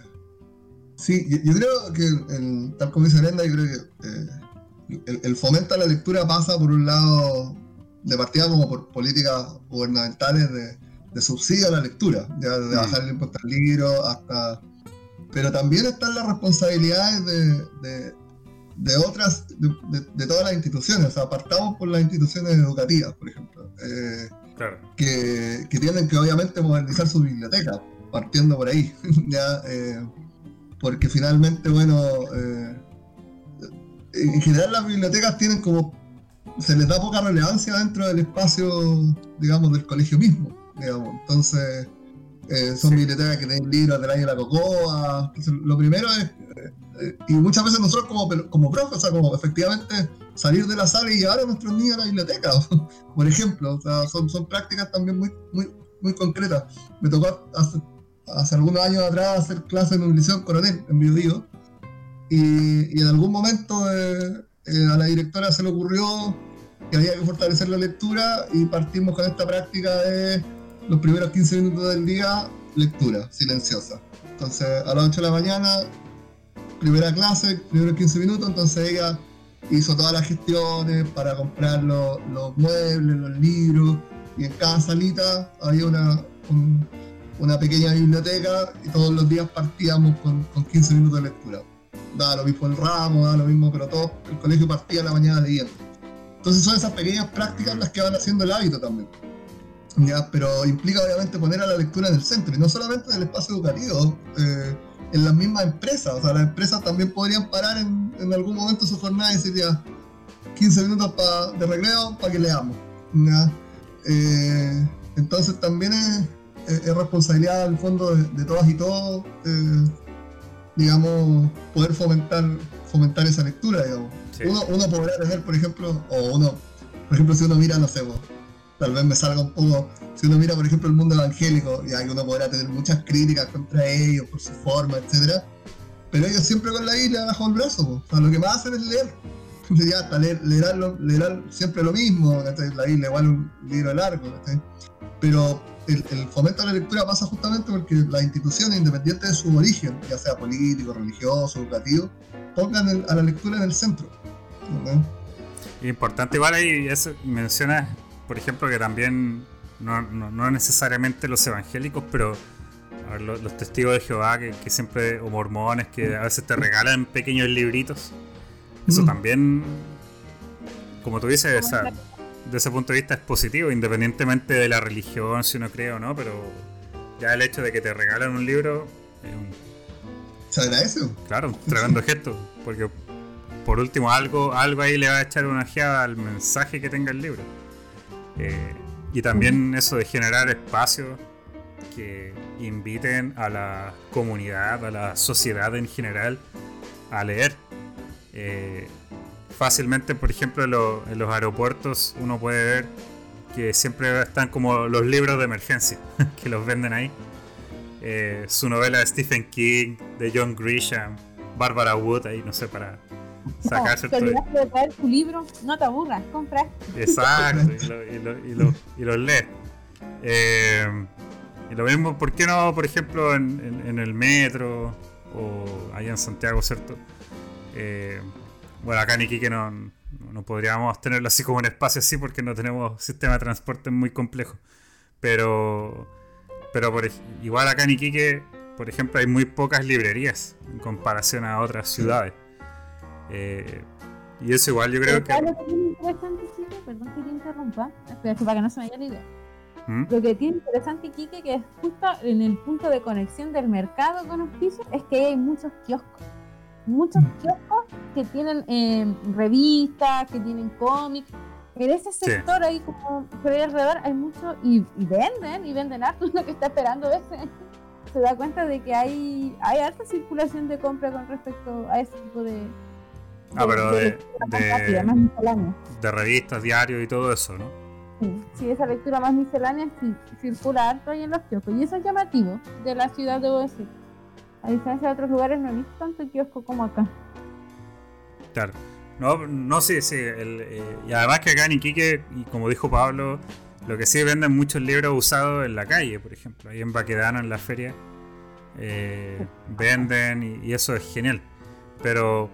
sí, yo, yo creo que, el- tal como dice Brenda, yo creo que eh, el, el fomento a la lectura pasa por un lado, de partida como por políticas gubernamentales de, de subsidio a la lectura, ya desde Mm. bajar el impuesto al libro hasta... Pero también están las responsabilidades de, de, de otras, de, de- de todas las instituciones, o sea, partamos por las instituciones educativas, por ejemplo. Eh, Claro. que, que tienen que obviamente modernizar su biblioteca, partiendo por ahí, [laughs] ya, eh, porque finalmente, bueno, eh, en general las bibliotecas tienen como, se les da poca relevancia dentro del espacio, digamos, del colegio mismo, digamos, entonces eh, son Sí. bibliotecas que tienen libros del año de la cocoa, entonces lo primero es, eh, y muchas veces nosotros como, como profes, o sea, como efectivamente salir de la sala y llevar a nuestros niños a la biblioteca, [laughs] por ejemplo. O sea, son, son prácticas también muy, muy, muy concretas. Me tocó hace, hace algunos años atrás hacer clases en Univisión Coronel, en Biobío, y, y en algún momento eh, eh, a la directora se le ocurrió que había que fortalecer la lectura y partimos con esta práctica de los primeros 15 minutos del día lectura silenciosa. Entonces, a las 8 de la mañana, primera clase, primeros 15 minutos, entonces ella hizo todas las gestiones para comprar los, muebles, los libros, y en cada salita había una, una pequeña biblioteca y todos los días partíamos con, con 15 minutos de lectura. Daba lo mismo el ramo, daba lo mismo, pero todo el colegio partía a la mañana leyendo. Entonces son esas pequeñas prácticas las que van haciendo el hábito también. ¿ya? Pero implica obviamente poner a la lectura en el centro y no solamente en el espacio educativo, eh, en las mismas empresas. O sea, las empresas también podrían parar en, en algún momento su jornada y decir ya 15 minutos de recreo para que leamos. Eh, entonces también es, es, responsabilidad al fondo de, todas y todos, eh, digamos, poder fomentar, fomentar esa lectura, digamos. Uno, uno, podrá tener, por ejemplo, o uno, por ejemplo, si uno mira, no sé, tal vez me salga un poco, si uno mira, por ejemplo, el mundo evangélico, y ahí uno podrá tener muchas críticas contra ellos por su forma, etcétera, pero ellos siempre con la Biblia bajo el brazo, o sea, lo que más hacen es leer. [laughs] Ya hasta leer, leer, siempre lo mismo, la Biblia igual un libro largo, pero el, fomento de la lectura pasa justamente porque las instituciones, independientes de su origen, ya sea político, religioso, educativo, pongan a la lectura en el centro. Importante igual ahí mencionas, por ejemplo, que también no, no, necesariamente los evangélicos, pero los, testigos de Jehová que, siempre, o mormones que a veces te regalan pequeños libritos. Eso mm. también, como tú dices, de ese punto de vista es positivo, independientemente de la religión, si uno cree o no, pero ya el hecho de que te regalan un libro es un se agradece. Claro, tremendo gesto. Porque por último algo, algo ahí le va a echar una ojeada al mensaje que tenga el libro. Eh, y también eso de generar espacios que inviten a la comunidad, a la sociedad en general a leer. Eh, fácilmente, por ejemplo, en, los aeropuertos uno puede ver que siempre están como los libros de emergencia [laughs] que los venden ahí. Eh, su novela de Stephen King, de John Grisham, Barbara Wood, ahí no sé, para sacarse no, de traer tu libro, no te aburras, compra. Exacto, [laughs] y, lo, y, lo, y, los lees. Eh, y lo mismo, ¿por qué no, por ejemplo, en, en, el metro o allá en Santiago, ¿cierto? Eh, bueno, acá en Iquique no, no podríamos tenerlo así como un espacio así porque no tenemos sistema de transporte muy complejo. Pero pero por, igual acá en Iquique, por ejemplo, hay muy pocas librerías en comparación a otras ciudades. Eh, y eso igual yo creo que... Lo que tiene interesante, Quique, perdón que te interrumpa, pero para que no se me vaya la idea. ¿Mm? Lo que tiene interesante, Quique, que es justo en el punto de conexión del mercado con los pisos, es que hay muchos kioscos. Muchos kioscos que tienen eh, revistas, que tienen cómics, en ese sector ahí como por ahí alrededor hay mucho y, venden y venden harto [laughs] lo que está esperando ese se da cuenta de que hay hay alta circulación de compra con respecto a ese tipo de, ah pero de, de, revistas diarios y todo eso no sí, sí esa lectura más miscelánea sí circula harto ahí en los kioscos y eso es llamativo de la ciudad debo decir a diferencia de otros lugares no he visto tanto kiosco como acá claro no, no sí, sí. Eh, y además que acá en Iquique, y como dijo Pablo, lo que sí venden muchos libros usados en la calle, por ejemplo. Ahí en Baquedano, en la feria, eh, venden y, eso es genial. Pero,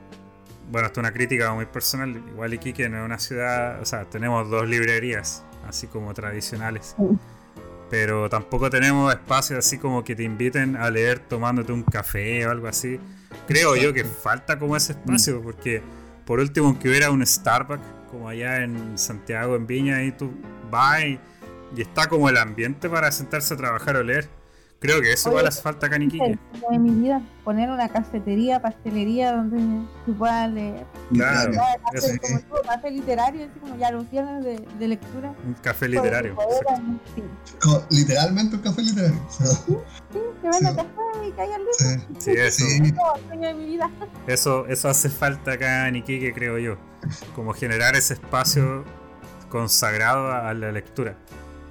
bueno, esto es una crítica muy personal. Igual Iquique no es una ciudad, o sea, tenemos dos librerías, así como tradicionales. Pero tampoco tenemos espacios así como que te inviten a leer tomándote un café o algo así. Creo yo que falta como ese espacio, porque por último, aunque hubiera un Starbucks, como allá en Santiago, en Viña, y tú vas y, está como el ambiente para sentarse a trabajar o leer. Creo que eso igual hace falta acá en Iquique. En mi vida, poner una cafetería, pastelería donde tú puedas leer. Claro, eso. Como café literario, así como ya los viernes de, de, lectura. Un café literario. sí. Literalmente un café literario. Sí, sí, que venda café y que haya luz. Sí, eso. eso. Eso hace falta acá en Iquique, creo yo. Como generar ese espacio consagrado a la lectura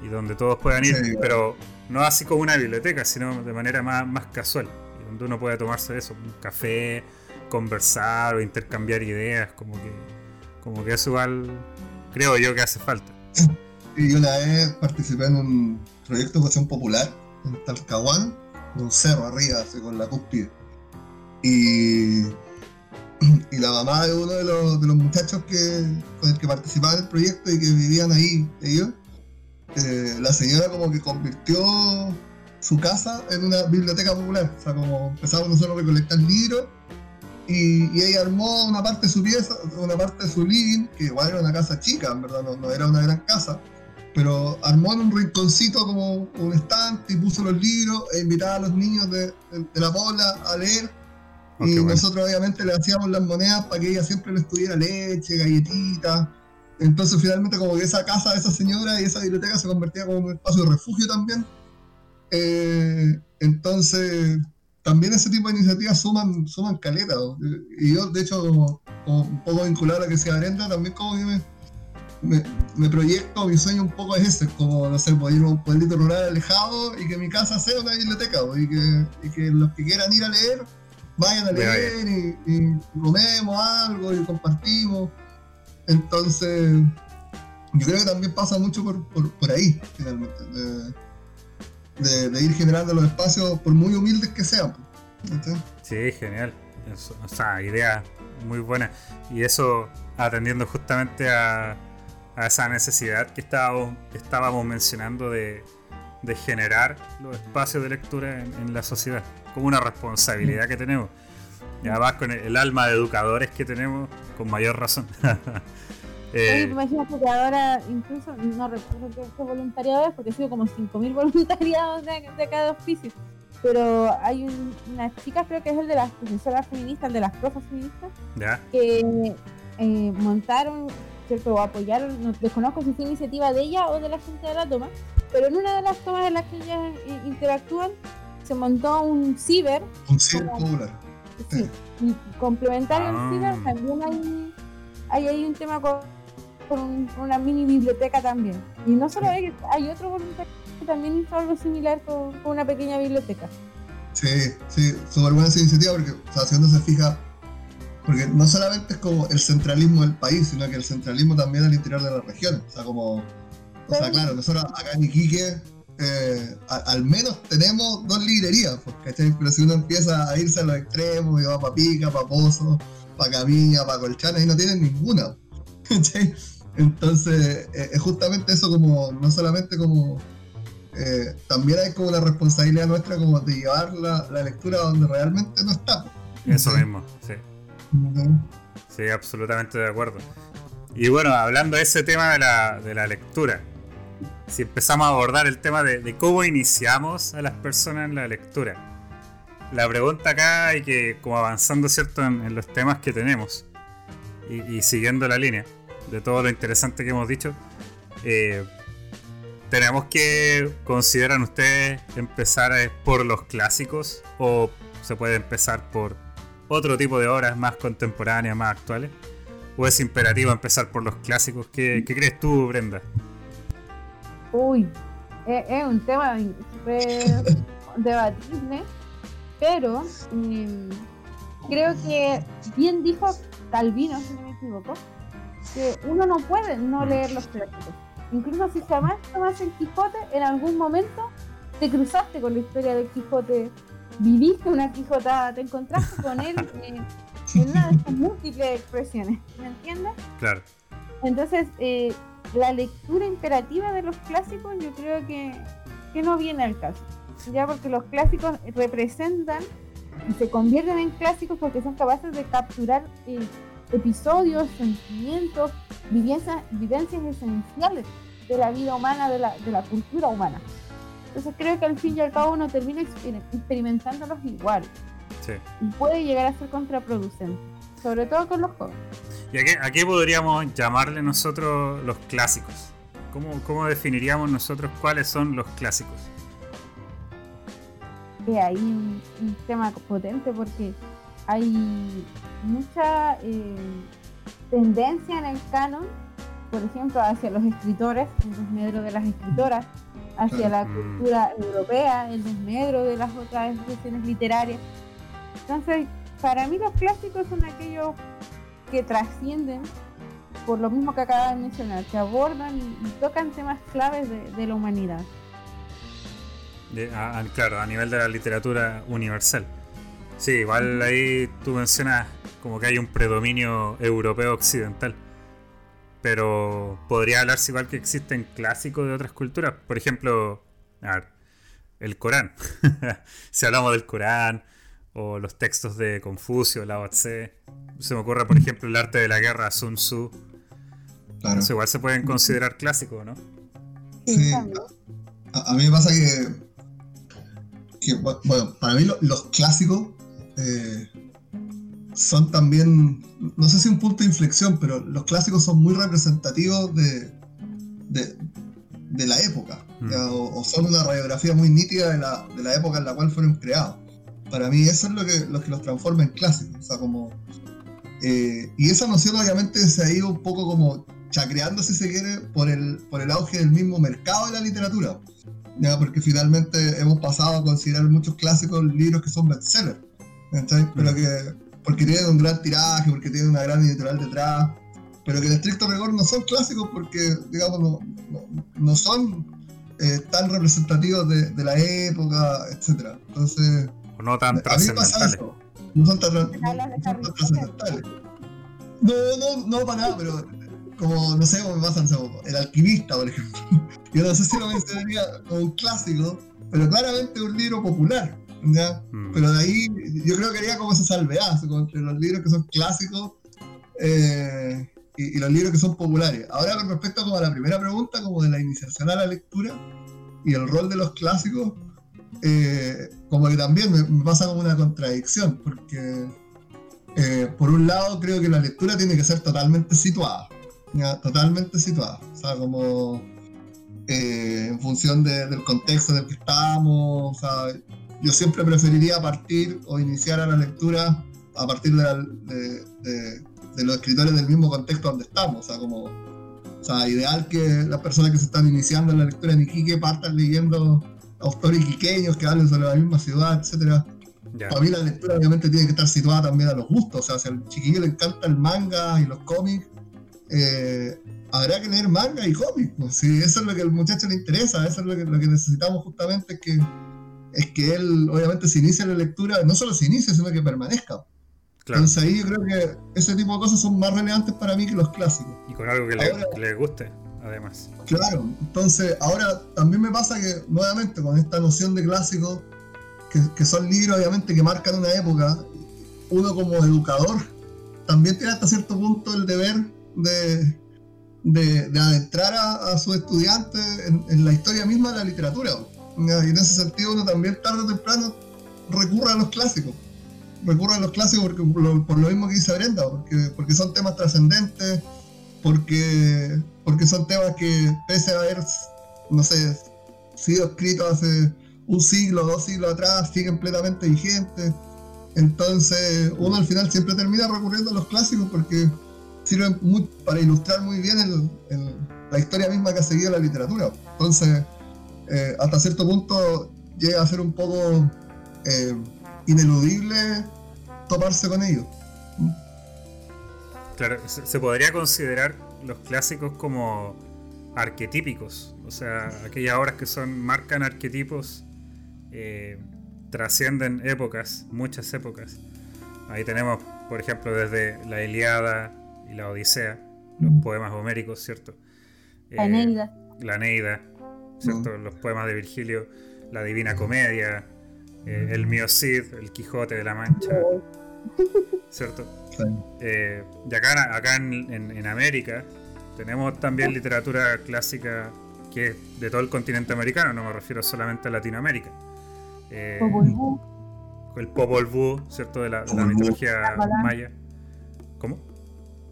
y donde todos puedan ir, pero no así como una biblioteca, sino de manera más, más casual, donde uno puede tomarse eso, un café, conversar o intercambiar ideas, como que, como que eso igual creo yo que hace falta. Y una vez participé en un proyecto de cuestión popular en Talcahuán un cerro arriba, así, con la cúspide. Y, y la mamá de uno de los, de los muchachos que, con el que participaba en el proyecto y que vivían ahí, ellos, eh, la señora como que convirtió su casa en una biblioteca popular. O sea, como empezamos nosotros a recolectar libros y, ella armó una parte de su pieza, una parte de su living, que igual era una casa chica, en verdad, no, era una gran casa, pero armó en un rinconcito como un estante y puso los libros e invitaba a los niños de, la bola a leer. Oh, y nosotros obviamente le hacíamos las monedas para que ella siempre les tuviera leche, galletitas. Entonces finalmente como que esa casa de esa señora y esa biblioteca se convertía como un espacio de refugio también. Eh, entonces también ese tipo de iniciativas suman, suman caleta. Y yo, de hecho, como, un poco vinculado a que sea Arenda, también como que me, me, proyecto, mi sueño un poco es ese, como, no sé, poder ir a un pueblito rural alejado y que mi casa sea una biblioteca, y que, y que los que quieran ir a leer, vayan a leer y, y, comemos algo y compartimos. Entonces, yo creo que también pasa mucho por, por, por ahí, finalmente de, ir generando los espacios por muy humildes que sean. Sí, genial. o sea, idea muy buena. Y eso atendiendo justamente a, a esa necesidad que estábamos, estábamos mencionando de, de generar los espacios de lectura en, la sociedad, como una responsabilidad que tenemos. Y además con el alma de educadores que tenemos, con mayor razón. [laughs] Eh, imagínate que ahora incluso no recuerdo qué, qué voluntariado es, porque sido como 5.000 [laughs] voluntariados de, de, cada oficio. Pero hay un, una chica, creo que es el de las profesoras feministas, el de las profes feministas, que eh, montaron, ¿cierto? O apoyaron, no, desconozco si fue iniciativa de ella o de la gente de la toma, pero en una de las tomas en las que ellas eh, interactúan, se montó un ciber. Un ciber popular. Sí, y complementario al ah. ciber también hay, hay, hay un tema con con, una mini biblioteca también. Y no solo hay, hay otro voluntario que también hizo algo similar con, una pequeña biblioteca. Sí, sí, súper buena esa iniciativa porque, o sea, si uno se fija, porque no solamente es como el centralismo del país, sino que el centralismo también al interior de las regiones. O sea, como, o sea, claro, nosotros acá en Iquique eh, al menos tenemos dos librerías, pues, ¿cachai? Pero si uno empieza a irse a los extremos, y va para Pica, para Pozo, para Camilla, para Colchana, y no tienen ninguna. [laughs] ¿cachai? Entonces, eh, es justamente eso como, no solamente como, eh, también hay como la responsabilidad nuestra como de llevar la, lectura donde realmente no está. Eso mismo, sí. Sí, absolutamente de acuerdo. Y bueno, hablando de ese tema de la, de la lectura, si empezamos a abordar el tema de, cómo iniciamos a las personas en la lectura, la pregunta acá y que como avanzando cierto en, los temas que tenemos y siguiendo la línea, de todo lo interesante que hemos dicho, eh, tenemos que, ¿consideran ustedes empezar por los clásicos o se puede empezar por otro tipo de obras más contemporáneas, más actuales? ¿O es imperativo empezar por los clásicos? ¿Qué, crees tú, Brenda? Uy, es, un tema [laughs] debatible, pero mm, creo que bien dijo Calvino, si no me equivoco, que uno no puede no leer los clásicos. Incluso si jamás tomas el Quijote, en algún momento te cruzaste con la historia del Quijote, viviste una Quijotada, te encontraste con él en, una de sus múltiples expresiones. ¿Me entiendes? Claro. Entonces, eh, la lectura imperativa de los clásicos yo creo que, que no viene al caso. Ya porque los clásicos representan y se convierten en clásicos porque son capaces de capturar eh, episodios, sentimientos, vivencias, vivencias esenciales de la vida humana, de la, de la cultura humana. Entonces creo que al fin y al cabo uno termina experimentándolos igual. Sí. Y puede llegar a ser contraproducente, sobre todo con los jóvenes. ¿Y a qué, podríamos llamarle nosotros los clásicos? ¿Cómo, ¿Cómo, definiríamos nosotros cuáles son los clásicos? De ahí un tema potente porque hay mucha eh, tendencia en el canon, por ejemplo, hacia los escritores, el desmedro de las escritoras, hacia la cultura europea, el desmedro de las otras expresiones literarias. Entonces, para mí los clásicos son aquellos que trascienden por lo mismo que acaba de mencionar, que abordan y, tocan temas claves de, la humanidad. claro, a nivel de la literatura universal. Sí, igual ahí tú mencionas como que hay un predominio europeo occidental. Pero podría hablarse igual que existen clásicos de otras culturas. Por ejemplo, a ver, el Corán. [laughs] si hablamos del Corán o los textos de Confucio, Lao Tse, se me ocurre, por ejemplo, el arte de la guerra, Sun Tzu. Claro. igual se pueden considerar clásicos, ¿no? Sí. A, mí me pasa que, bueno, para mí los clásicos eh, son también, no sé si un punto de inflexión, pero los clásicos son muy representativos de, de, la época, mm. o, son una radiografía muy nítida de la, de la, época en la cual fueron creados. Para mí eso es lo que, lo que los transforma en clásicos, o sea, como... Eh, y esa noción obviamente se ha ido un poco como chacreando, si se quiere, por el, por el auge del mismo mercado de la literatura. ¿ya? Porque finalmente hemos pasado a considerar muchos clásicos libros que son bestsellers. Pero mm. que, porque tienen un gran tiraje, porque tienen una gran editorial detrás, pero que en estricto rigor no son clásicos porque, digamos, no, no, son eh, tan representativos de, de, la época, etc. Entonces, no tan trascendentales. No son tan, trascendentales. No, no, no para nada, pero como, no sé cómo me pasa, el alquimista, por ejemplo. [laughs] Yo no sé si lo mencionaría como un clásico, pero claramente un libro popular. ¿ya? Mm. Pero de ahí yo creo que haría como esa salvedad entre los libros que son clásicos eh, y, los libros que son populares. Ahora con respecto como a la primera pregunta, como de la iniciación a la lectura y el rol de los clásicos, eh, como que también me, pasa como una contradicción, porque eh, por un lado creo que la lectura tiene que ser totalmente situada, totalmente situada, o sea, como en función del contexto en el que estamos, o sea, yo siempre preferiría partir o iniciar a la lectura a partir de, los escritores del mismo contexto donde estamos. O sea, como, o sea, ideal que las personas que se están iniciando en la lectura en Iquique partan leyendo autores iquiqueños que hablen sobre la misma ciudad, etc. Para mí la lectura obviamente tiene que estar situada también a los gustos. O sea, si al chiquillo le encanta el manga y los cómics, eh, habrá que leer manga y cómics. Pues. Si eso es lo que al muchacho le interesa, eso es lo que, lo que necesitamos justamente, es que es que él obviamente se inicia la lectura, no solo se inicia, sino que permanezca. Entonces ahí yo creo que ese tipo de cosas son más relevantes para mí que los clásicos. Y con algo que, le, guste, además. Claro, entonces ahora también me pasa que nuevamente con esta noción de clásicos, que, son libros obviamente que marcan una época, uno como educador también tiene hasta cierto punto el deber de, de, adentrar a, sus estudiantes en, en, la historia misma de la literatura. Y en ese sentido uno también tarde o temprano recurre a los clásicos. Recurre a los clásicos porque, por, lo, mismo que dice Brenda, porque, porque son temas trascendentes, porque, porque son temas que pese a haber, no sé, sido escritos hace un siglo, dos siglos atrás, siguen plenamente vigentes. Entonces uno al final siempre termina recurriendo a los clásicos porque sirven para ilustrar muy bien la historia misma que ha seguido la literatura. Entonces, eh, hasta cierto punto llega a ser un poco eh, ineludible toparse con ellos. Claro, se podría considerar los clásicos como arquetípicos, o sea, aquellas obras que son marcan arquetipos, eh, trascienden épocas, muchas épocas. Ahí tenemos, por ejemplo, desde la Iliada y la Odisea, los poemas homéricos, ¿cierto? la Neida. La Neida, ¿cierto? Los poemas de Virgilio, la Divina Comedia, eh, el Mío Cid, el Quijote de la Mancha, ¿cierto? Eh, y acá, acá en, América tenemos también literatura clásica que es de todo el continente americano, no me refiero solamente a Latinoamérica. Eh, el Popol Vuh, ¿cierto? De la, mitología maya. ¿Cómo?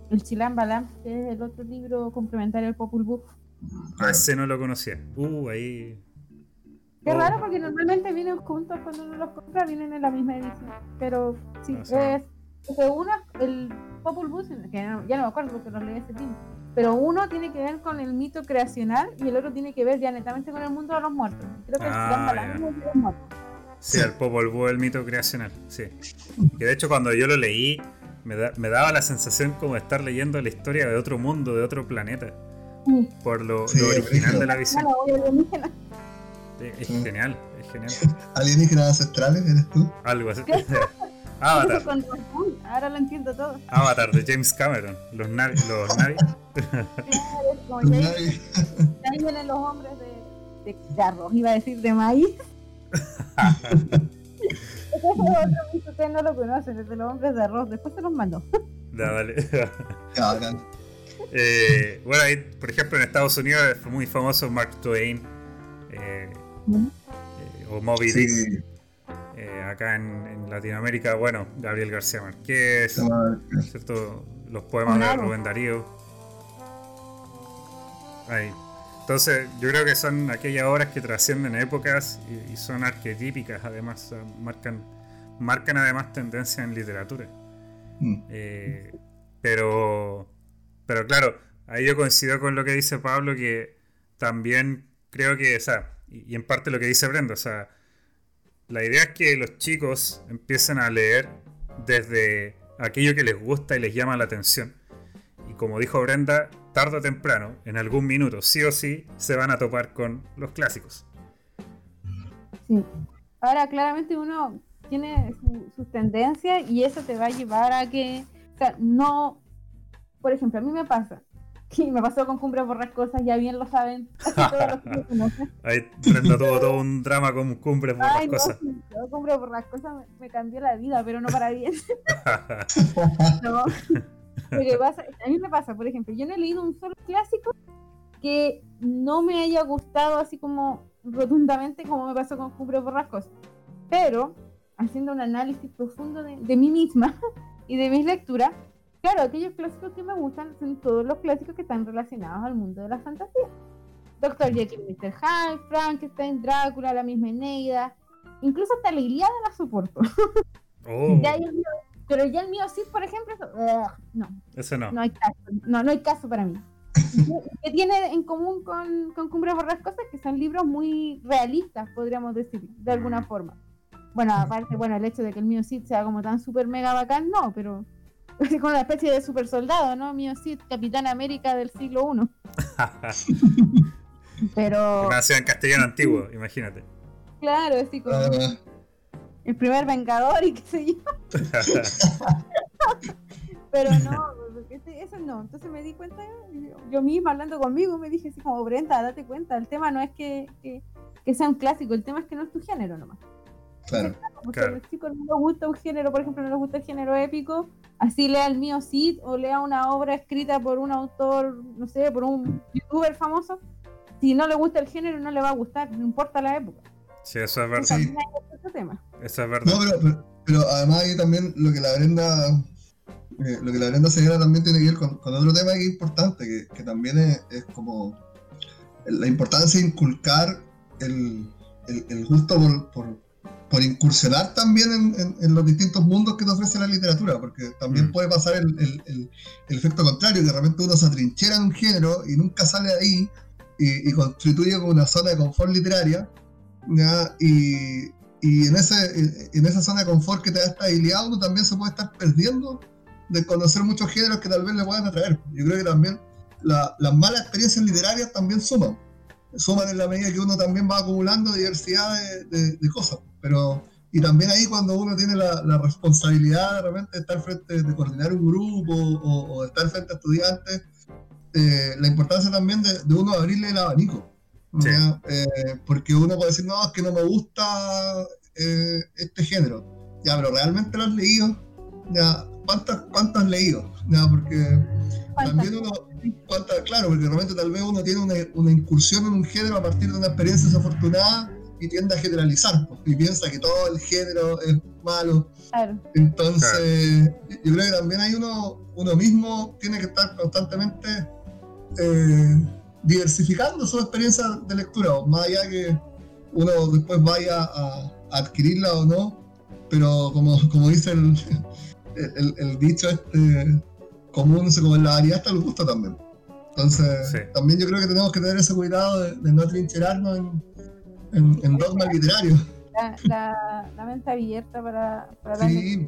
El Chilán Balam, que es el otro libro complementario al Popol Vuh. Ah, ese no lo conocía. Uh, ahí. Qué oh. raro porque normalmente vienen juntos cuando uno los compra, vienen en la misma edición. Pero sí, ah, es. uno, el Popul Bus, que ya no me acuerdo porque lo leí ese tiempo. Pero uno tiene que ver con el mito creacional y el otro tiene que ver ya netamente con el mundo de los muertos. Creo que ah, el de los muertos. Sí, el Popol Vuh, el mito creacional, sí. Que de hecho cuando yo lo leí, me, me daba la sensación como de estar leyendo la historia de otro mundo, de otro planeta por lo, original de la [laughs] visión. Es genial, es genial. [laughs] ¿Alienígenas ancestrales eres tú? Algo así. [laughs] Avatar. Ahora lo entiendo todo. Avatar de James Cameron. Los Navi. Los Navi. Ahí [laughs] vienen los hombres de, de, arroz, iba a decir de maíz. Ese es otro ustedes no lo conocen, es de los hombres de arroz. Después se los mando. Ya, dale. [laughs] eh, bueno, ahí, por ejemplo, en Estados Unidos fue muy famoso Mark Twain eh, eh, o Moby Dick. Eh, acá en, Latinoamérica, bueno, Gabriel García Márquez, ¿cierto? los poemas de Rubén Darío. Ahí. Entonces, yo creo que son aquellas obras que trascienden épocas y, son arquetípicas, además, marcan, marcan además tendencia en literatura. Mm. Eh, pero, pero claro, ahí yo coincido con lo que dice Pablo, que también creo que, o sea, y, y en parte lo que dice Brenda, o sea, la idea es que los chicos empiecen a leer desde aquello que les gusta y les llama la atención. Y como dijo Brenda, tarde o temprano, en algún minuto, sí o sí, se van a topar con los clásicos. Sí. Ahora, claramente uno tiene sus tendencias y eso te va a llevar a que, o sea, no, por ejemplo, a mí me pasa, Sí, me pasó con Cumbres Borrascosas, ya bien lo saben. [laughs] Ahí Brenda tuvo todo un drama con Cumbres Borrascosas. No, Cumbres Borrascosas me, me, cambió la vida, pero no para bien. [laughs] [laughs] no. Pasa, a mí me pasa, por ejemplo, yo no he leído un solo clásico que no me haya gustado así como rotundamente como me pasó con Cumbres Borrascosas. Pero, haciendo un análisis profundo de, de mí misma y de mis lecturas, Claro, aquellos clásicos que me gustan son todos los clásicos que están relacionados al mundo de la fantasía. Doctor Jekyll, Mr. Hyde, Frankenstein, Drácula, la misma Eneida, incluso hasta la Ilíada la soporto. [laughs] Oh. pero ya el mío sí, por ejemplo, no. Eso no. No hay caso, no, no hay caso para mí. [laughs] que tiene en común con, con Cumbres Borrascosas que son libros muy realistas, podríamos decir, de alguna forma. Bueno, aparte, bueno, el hecho de que el mío sí sea como tan súper mega bacán, no, pero [laughs] con una especie de super soldado, ¿no? Mío sí, Capitán América del siglo I. [laughs] Pero. Nació en castellano antiguo, imagínate. Claro, así como. El primer vengador y qué sé yo. [laughs] Pero no, eso no. Entonces me di cuenta, yo, misma hablando conmigo, me dije así como, Brenda, date cuenta, el tema no es que, que, que sea un clásico, el tema es que no es tu género nomás. Claro. Porque a los chicos no les gusta un género, por ejemplo, no les gusta el género épico, así lea el mío Sid o lea una obra escrita por un autor, no sé, por un youtuber famoso. Si no le gusta el género, no le va a gustar, no importa la época. Sí, eso es verdad. Eso es verdad. No, pero, además ahí también lo que la Brenda eh, lo que la Brenda señala también tiene que ver con, otro tema que es importante, que, también es, como la importancia de inculcar el, el, gusto por, por incursionar también en, los distintos mundos que te ofrece la literatura, porque también mm. puede pasar el, efecto contrario, que de repente uno se atrinchera en un género y nunca sale de ahí y, constituye como una zona de confort literaria, Y, en, ese, en esa zona de confort que te da estabilidad uno también se puede estar perdiendo de conocer muchos géneros que tal vez le puedan atraer. Yo creo que también las malas experiencias literarias también suman suman en la medida que uno también va acumulando diversidad de, cosas. Pero, y también ahí cuando uno tiene la, responsabilidad de repente de estar frente, de coordinar un grupo o, de estar frente a estudiantes, eh, la importancia también de, uno abrirle el abanico. Eh, porque uno puede decir, no, es que no me gusta eh, este género. Ya, pero realmente lo has leído. Ya, ¿cuántas, cuántas has leído? Ya, porque también uno, claro, porque realmente tal vez uno tiene una, una, incursión en un género a partir de una experiencia desafortunada y tiende a generalizar pues, y piensa que todo el género es malo. Entonces, yo creo que también hay uno, uno mismo tiene que estar constantemente eh, diversificando su experiencia de lectura, más allá que uno después vaya a, adquirirla o no, pero como, como dice el, el, el dicho este común, como en la variedad está el gusto también. Entonces, también yo creo que tenemos que tener ese cuidado de, no trincherarnos en, en, en dogmas literarios. La, la, mente abierta para, para sí.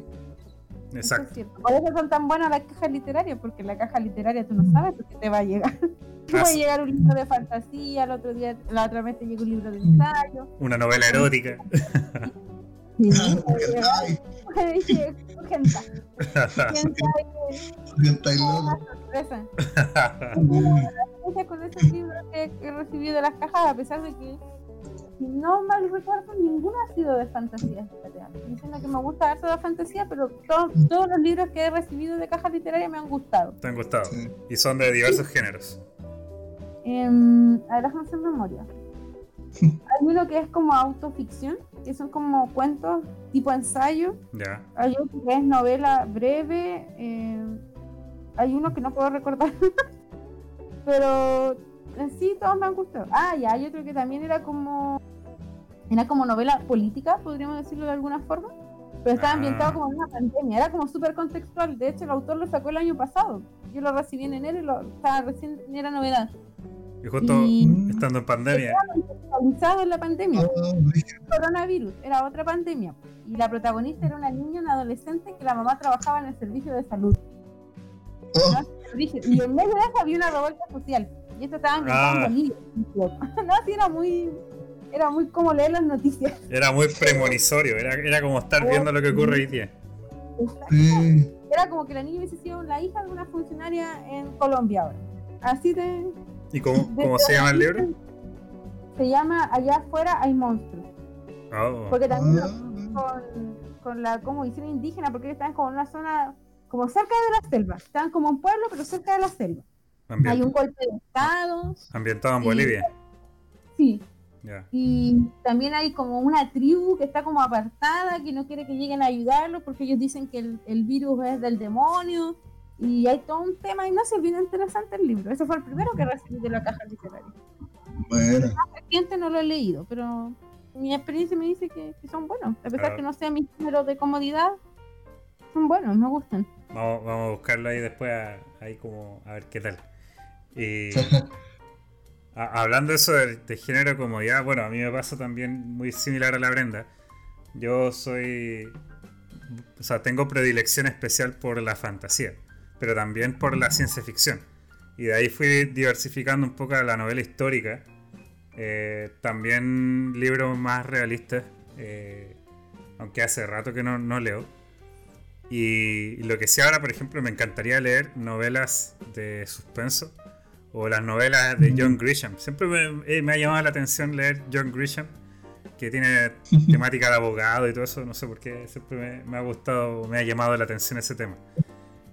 Exacto. Por eso son tan buenas las cajas literarias, porque la caja literaria tú no sabes lo que te va a llegar. Puede llegar un libro de fantasía, el otro día, la otra vez te llegó un libro de ensayo. Una novela erótica. Sí, puede loco. [laughs] sorpresa. con esos libros que he recibido de las cajas, a pesar de que, si no mal recuerdo, ninguno ha sido de fantasía. Diciendo que me gusta harto la fantasía, pero to- todos los libros que he recibido de caja literaria me han gustado. ¿Te han gustado? Sí. Y son de diversos géneros. Em, a ver, déjame hacer memoria. [laughs] Hay uno que es como autoficción, que son como cuentos tipo ensayo. Ya. Hay otro que es novela breve. eh, hay uno que no puedo recordar. [laughs] Pero en sí todos me han gustado. Ah, ya, hay otro que también era como. Era como novela política, podríamos decirlo de alguna forma. Pero estaba Ah. ambientado como en una pandemia. Era como súper contextual. De hecho, el autor lo sacó el año pasado. Yo lo recibí en enero y lo, estaba recién era novedad. Y justo Y estando en pandemia. actualizado en la pandemia. Oh, coronavirus, era otra pandemia. Y la protagonista era una niña, una adolescente que la mamá trabajaba en el servicio de salud. Oh, Y en medio de eso había una revuelta social. Y esto estaba ambientado en Ah. [laughs] No, sí, era muy. Era muy como leer las noticias. Era muy premonisorio. Era, era como estar viendo lo que ocurre hoy día. Era como que la niña hubiese sido la hija de una funcionaria en Colombia ahora. Así de. ¿Y cómo, de- cómo se llama el libro? Se llama Allá afuera hay monstruos. Oh, Porque también Ah, con, con la como visión indígena, porque ellos estaban como en una zona como cerca de la selva. Estaban como un pueblo, pero cerca de la selva. ambient- Hay un golpe de estado, ambientado en Bolivia. sí. Ya. Y también hay como una tribu que está como apartada, que no quiere que lleguen a ayudarlos porque ellos dicen que el, el virus es del demonio. Y hay todo un tema, y no sé, bien interesante el libro. Ese fue el primero que recibí de la caja literaria. Bueno, El siguiente no lo he leído, pero mi experiencia me dice que, que son buenos. A pesar Ah. que no sea mi género de comodidad, son buenos, me gustan. Vamos, vamos a buscarlo ahí después, a- ahí como a ver qué tal. Y [laughs] a- hablando de eso de, de género comodidad, bueno, a mí me pasa también muy similar a la Brenda. Yo soy, o sea, tengo predilección especial por la fantasía, pero también por la ciencia ficción. Y de ahí fui diversificando un poco a la novela histórica. Eh, también libros más realistas, eh, aunque hace rato que no, no leo. Y lo que sí ahora, por ejemplo, me encantaría leer novelas de suspenso o las novelas de John Grisham. Siempre me, eh, me ha llamado la atención leer John Grisham, que tiene temática de abogado y todo eso. No sé por qué, siempre me, me ha gustado, me ha llamado la atención ese tema.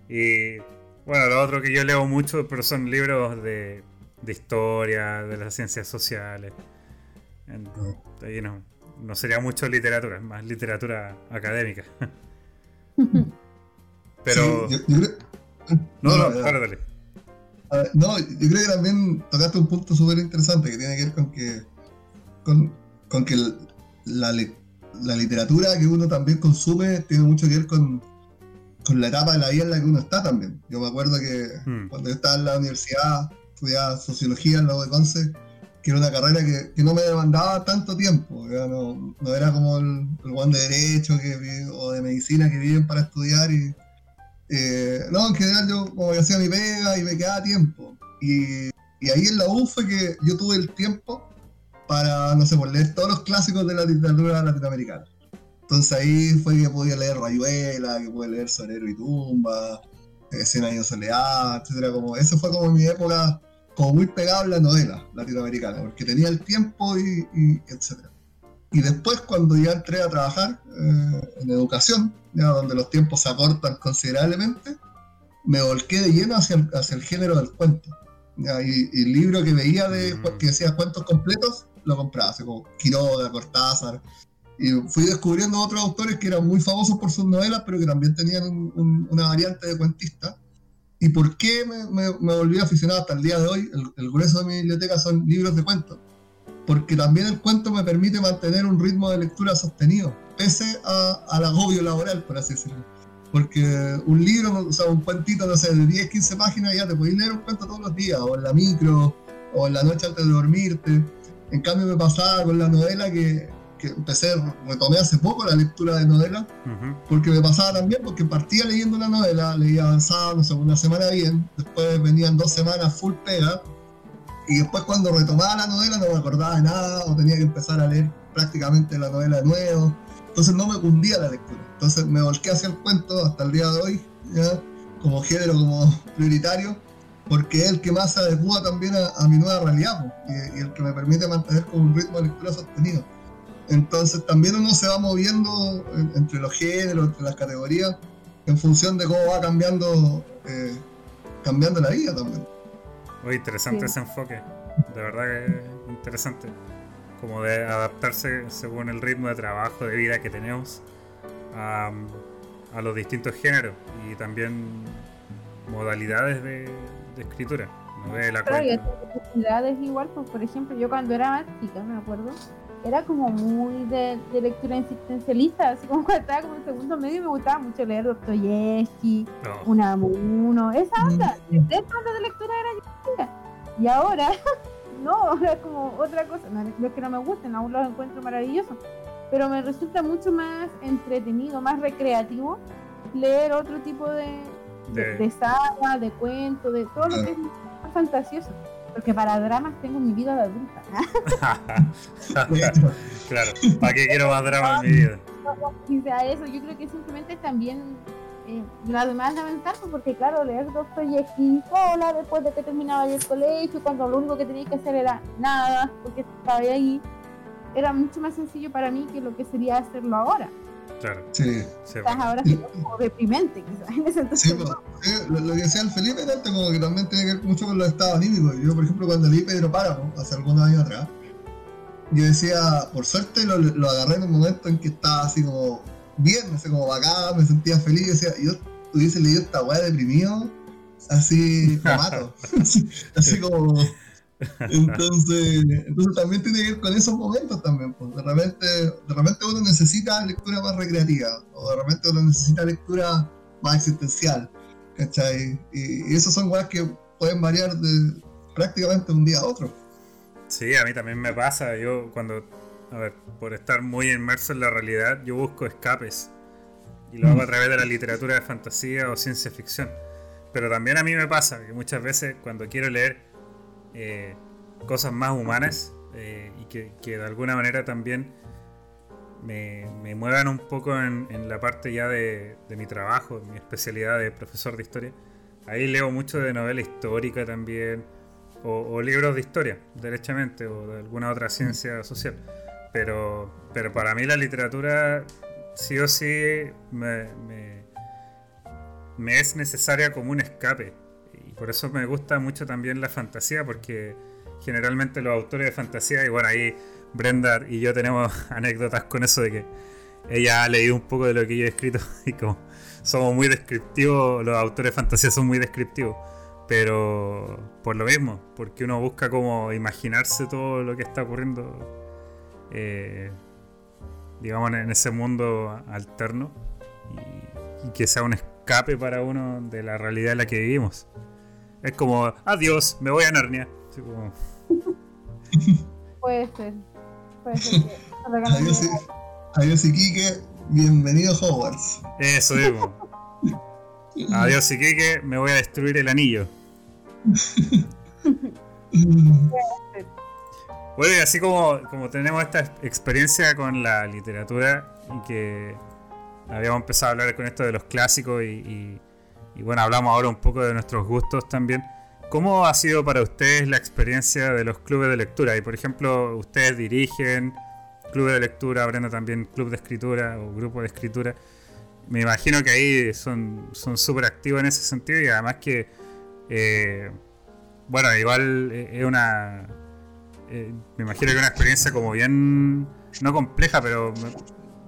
Y bueno, lo otro que yo leo mucho, pero son libros de, de historia, de las ciencias sociales. En- ahí no, no sería mucho literatura, más literatura académica. [laughs] [laughs] Pero. sí, yo, yo creo, no, no, ya. dale, ver, no, yo creo que también tocaste un punto súper interesante que tiene que ver con que con, con que la, la literatura que uno también consume tiene mucho que ver con, con la etapa de la vida en la que uno está también. Yo me acuerdo que Hmm. cuando yo estaba en la universidad, estudiaba sociología en la U de Conce, que era una carrera que, que no me demandaba tanto tiempo, no, no era como el, el de derecho que, o de medicina que viven para estudiar y, eh, no, en general yo como que hacía mi pega y me quedaba tiempo. Y, y ahí en la U fue que yo tuve el tiempo para, no sé, por leer todos los clásicos de la literatura latinoamericana. Entonces ahí fue que podía leer Rayuela, que pude leer Sonero y Tumba, eh, Cien años de soledad, etcétera. Como, eso fue como mi época como muy pegada a la novela latinoamericana, porque tenía el tiempo y, y etcétera. Y después cuando ya entré a trabajar eh, en educación, ya donde los tiempos se acortan considerablemente, me volqué de lleno hacia el, hacia el género del cuento. Ya, y, y el libro que veía de, Mm. que decía cuentos completos, lo compraba, así como Quiroga, Cortázar. Y fui descubriendo otros autores que eran muy famosos por sus novelas, pero que también tenían un- un- una variante de cuentista. ¿Y por qué me, me- me volví aficionado hasta el día de hoy? El, el grueso de mi biblioteca son libros de cuentos. Porque también el cuento me permite mantener un ritmo de lectura sostenido, pese a- al agobio laboral, por así decirlo. Porque un libro, o sea, un cuentito, no sé, de 10, 15 páginas, ya te podéis leer un cuento todos los días, o en la micro, o en la noche antes de dormirte. En cambio, me pasaba con la novela que, que empecé, retomé hace poco la lectura de novelas, porque me pasaba también, porque partía leyendo la novela, leía avanzada, no sé, una semana bien, después venían dos semanas full pega, y después cuando retomaba la novela no me acordaba de nada o tenía que empezar a leer prácticamente la novela de nuevo. Entonces no me cundía la lectura. Entonces me volqué hacia el cuento hasta el día de hoy, ¿ya? como género, como prioritario, porque es el que más se adecua también a, mi nueva realidad y, el que me permite mantener como un ritmo de lectura sostenido. Entonces también uno se va moviendo entre los géneros, entre las categorías, en función de cómo va cambiando, eh, cambiando la vida también. Muy interesante ese enfoque, de verdad que interesante, como de adaptarse según el ritmo de trabajo, de vida que tenemos a, los distintos géneros y también modalidades de, escritura. Claro, y igual, pues, por ejemplo, yo cuando era más chica, me acuerdo, era como muy de, lectura existencialista, así como cuando estaba como en segundo medio me gustaba mucho leer Dostoyevsky, no. Unamuno, esa mm. onda, esa onda de lectura era yo. Y ahora, [laughs] no, ahora es como otra cosa, no, es que no me gusten, aún los encuentro maravillosos, pero me resulta mucho más entretenido, más recreativo leer otro tipo de, de, de saga, de cuento, de todo lo que es más fantasioso. Porque para dramas tengo mi vida de adulta. [laughs] claro, ¿para qué quiero más dramas en mi vida? Y sea eso, yo creo que simplemente también eh, la demanda mental, pues, porque claro, leer Dostoyevsky sola después de que terminaba el colegio, cuando lo único que tenía que hacer era nada, porque estaba ahí, era mucho más sencillo para mí que lo que sería hacerlo ahora. Claro. Sí. ahora sí. como deprimente, quizás. sí, lo, que decía el Felipe, como que también tiene que ver mucho con los estados anímicos. Yo, por ejemplo, cuando leí Pedro Páramo, hace algunos años atrás, yo decía, por suerte lo, lo agarré en un momento en que estaba así como bien, no sé, como bacán, me sentía feliz. Decía, yo hubiese leído esta weá deprimido, así, me mato. [laughs] así como entonces, entonces también tiene que ver con esos momentos también. Pues. De, repente, de repente uno necesita lectura más recreativa, o de repente uno necesita lectura más existencial. ¿Cachai? Y, y esos son cosas que pueden variar de prácticamente un día a otro. Sí, a mí también me pasa. Yo cuando, a ver, por estar muy inmerso en la realidad, yo busco escapes. Y lo hago a mm. través de la literatura de fantasía o ciencia ficción. Pero también a mí me pasa que muchas veces cuando quiero leer eh, cosas más humanas eh, y que, de alguna manera también me, muevan un poco en, la parte ya de, mi trabajo, mi especialidad de profesor de historia. Ahí leo mucho de novela histórica también, o, libros de historia, derechamente, o de alguna otra ciencia social. Pero, pero para mí la literatura sí o sí me, me es necesaria como un escape por eso me gusta mucho también la fantasía, porque generalmente los autores de fantasía, y bueno, ahí Brenda y yo tenemos [laughs] anécdotas con eso de que ella ha leído un poco de lo que yo he escrito [laughs] y como somos muy descriptivos, los autores de fantasía son muy descriptivos, pero por lo mismo, porque uno busca como imaginarse todo lo que está ocurriendo, eh, digamos, en ese mundo alterno y que sea un escape para uno de la realidad en la que vivimos. Es como, adiós, me voy a Narnia. Puede ser. Puede ser que. [laughs] adiós, adiós, Iquique. Bienvenido a Hogwarts. Eso digo. adiós, Iquique. Me voy a destruir el anillo. bueno, y así como, como tenemos esta experiencia con la literatura y que habíamos empezado a hablar con esto de los clásicos y y bueno, hablamos ahora un poco de nuestros gustos también. ¿Cómo ha sido para ustedes la experiencia de los clubes de lectura? Y por ejemplo, ustedes dirigen clubes de lectura, Brenda también club de escritura o grupo de escritura. Me imagino que ahí son súper activos en ese sentido y además que, eh, bueno, igual es una, eh, me imagino que una experiencia como bien, no compleja, pero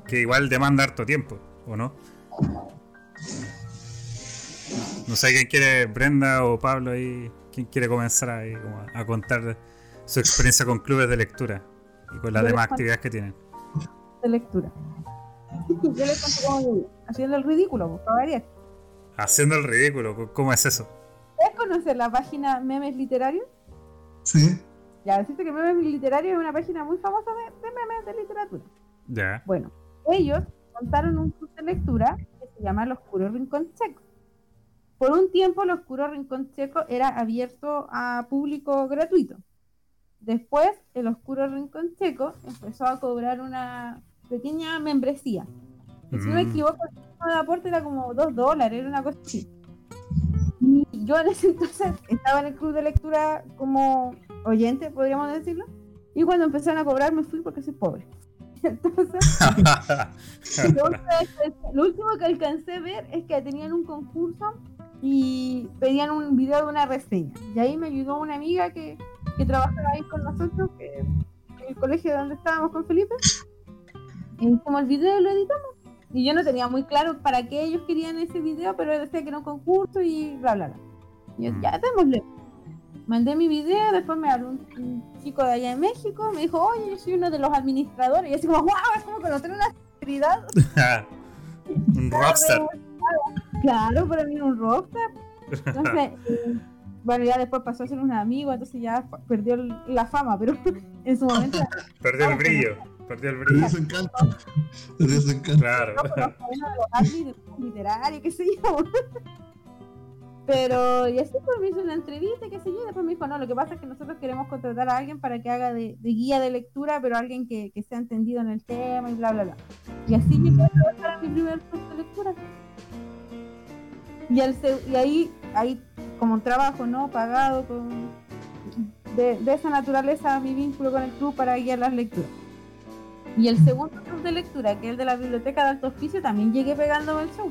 que igual demanda harto tiempo, ¿o no? No sé quién quiere, Brenda o Pablo ahí, quién quiere comenzar ahí a contar su experiencia con clubes de lectura y con las demás actividades que tienen. De lectura. Yo les cuento cómo haciendo el ridículo, por favor. Haciendo el ridículo, ¿cómo es eso? ¿Puedes conocer la página Memes Literarios? Sí. Ya, decirte que Memes Literarios es una página muy famosa de, de memes de literatura. Ya. Bueno, ellos montaron un club de lectura que se llama Los Oscuro Rincón Checo. Por un tiempo, el Oscuro Rincón Checo era abierto a público gratuito. Después, el Oscuro Rincón Checo empezó a cobrar una pequeña membresía. Si no me Mm. equivoco, el de aporte era como 2 dólares, era una cosa así. Y yo en ese [laughs] entonces estaba en el club de lectura como oyente, podríamos decirlo. Y cuando empezaron a cobrar me fui porque soy pobre. [laughs] Entonces, [laughs] lo último que alcancé a ver es que tenían un concurso y pedían un video de una reseña. Y ahí me ayudó una amiga que, que trabajaba ahí con nosotros, que, en el colegio donde estábamos con Felipe. Y como el video lo editamos. Y yo no tenía muy claro para qué ellos querían ese video, pero decía que era un concurso y bla, bla, bla. Y yo, ya, démosle. Mandé mi video, después me habló un, un chico de allá de México, me dijo, oye, yo soy uno de los administradores. Y así como, wow, es como conocer una celebridad. [laughs] un rockstar. Claro, para mí era un rockstar. Entonces, [laughs] eh, bueno, ya después pasó a ser un amigo, entonces ya perdió la fama, pero [laughs] en su momento [laughs] Perdió el brillo. Perdió el Perdió brillo. su encanto. Perdió su encanto. Claro. no admin de literario, qué sé yo. Pero, y así pues me hizo una entrevista, qué sé yo, y después me dijo, no, lo que pasa es que nosotros queremos contratar a alguien para que haga de, de guía de lectura, pero alguien que, que sea entendido en el tema y bla, bla, bla. Y así llegué a trabajar mi primer curso de lectura. Y, se- y ahí, ahí, como un trabajo, ¿no? Pagado, con, de, de esa naturaleza, mi vínculo con el club para guiar las lecturas. Y el segundo club de lectura, que es el de la biblioteca de alto hospicio, también llegué pegándome el show.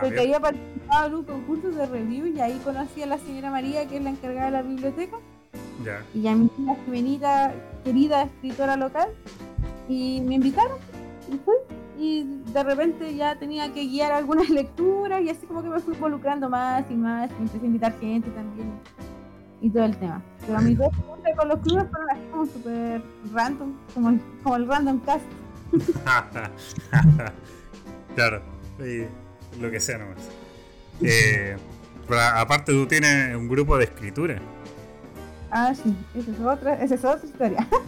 Porque había participado en un concurso de review y ahí conocí a la señora María, que es la encargada de la biblioteca, Ya. y a mi tía Jimenita, querida escritora local, y me invitaron y fui. Y de repente ya tenía que guiar algunas [laughs] lecturas y así como que me fui involucrando más y más, y empecé a invitar gente también y todo el tema. Pero mis dos experiencias con los clubes fueron así como súper random, como el, como el random cast. [laughs] claro. Y lo que sea nomás. Eh, pero aparte tú tienes un grupo de escritura. Ah, sí, esa es otra, esa es otra historia. [laughs]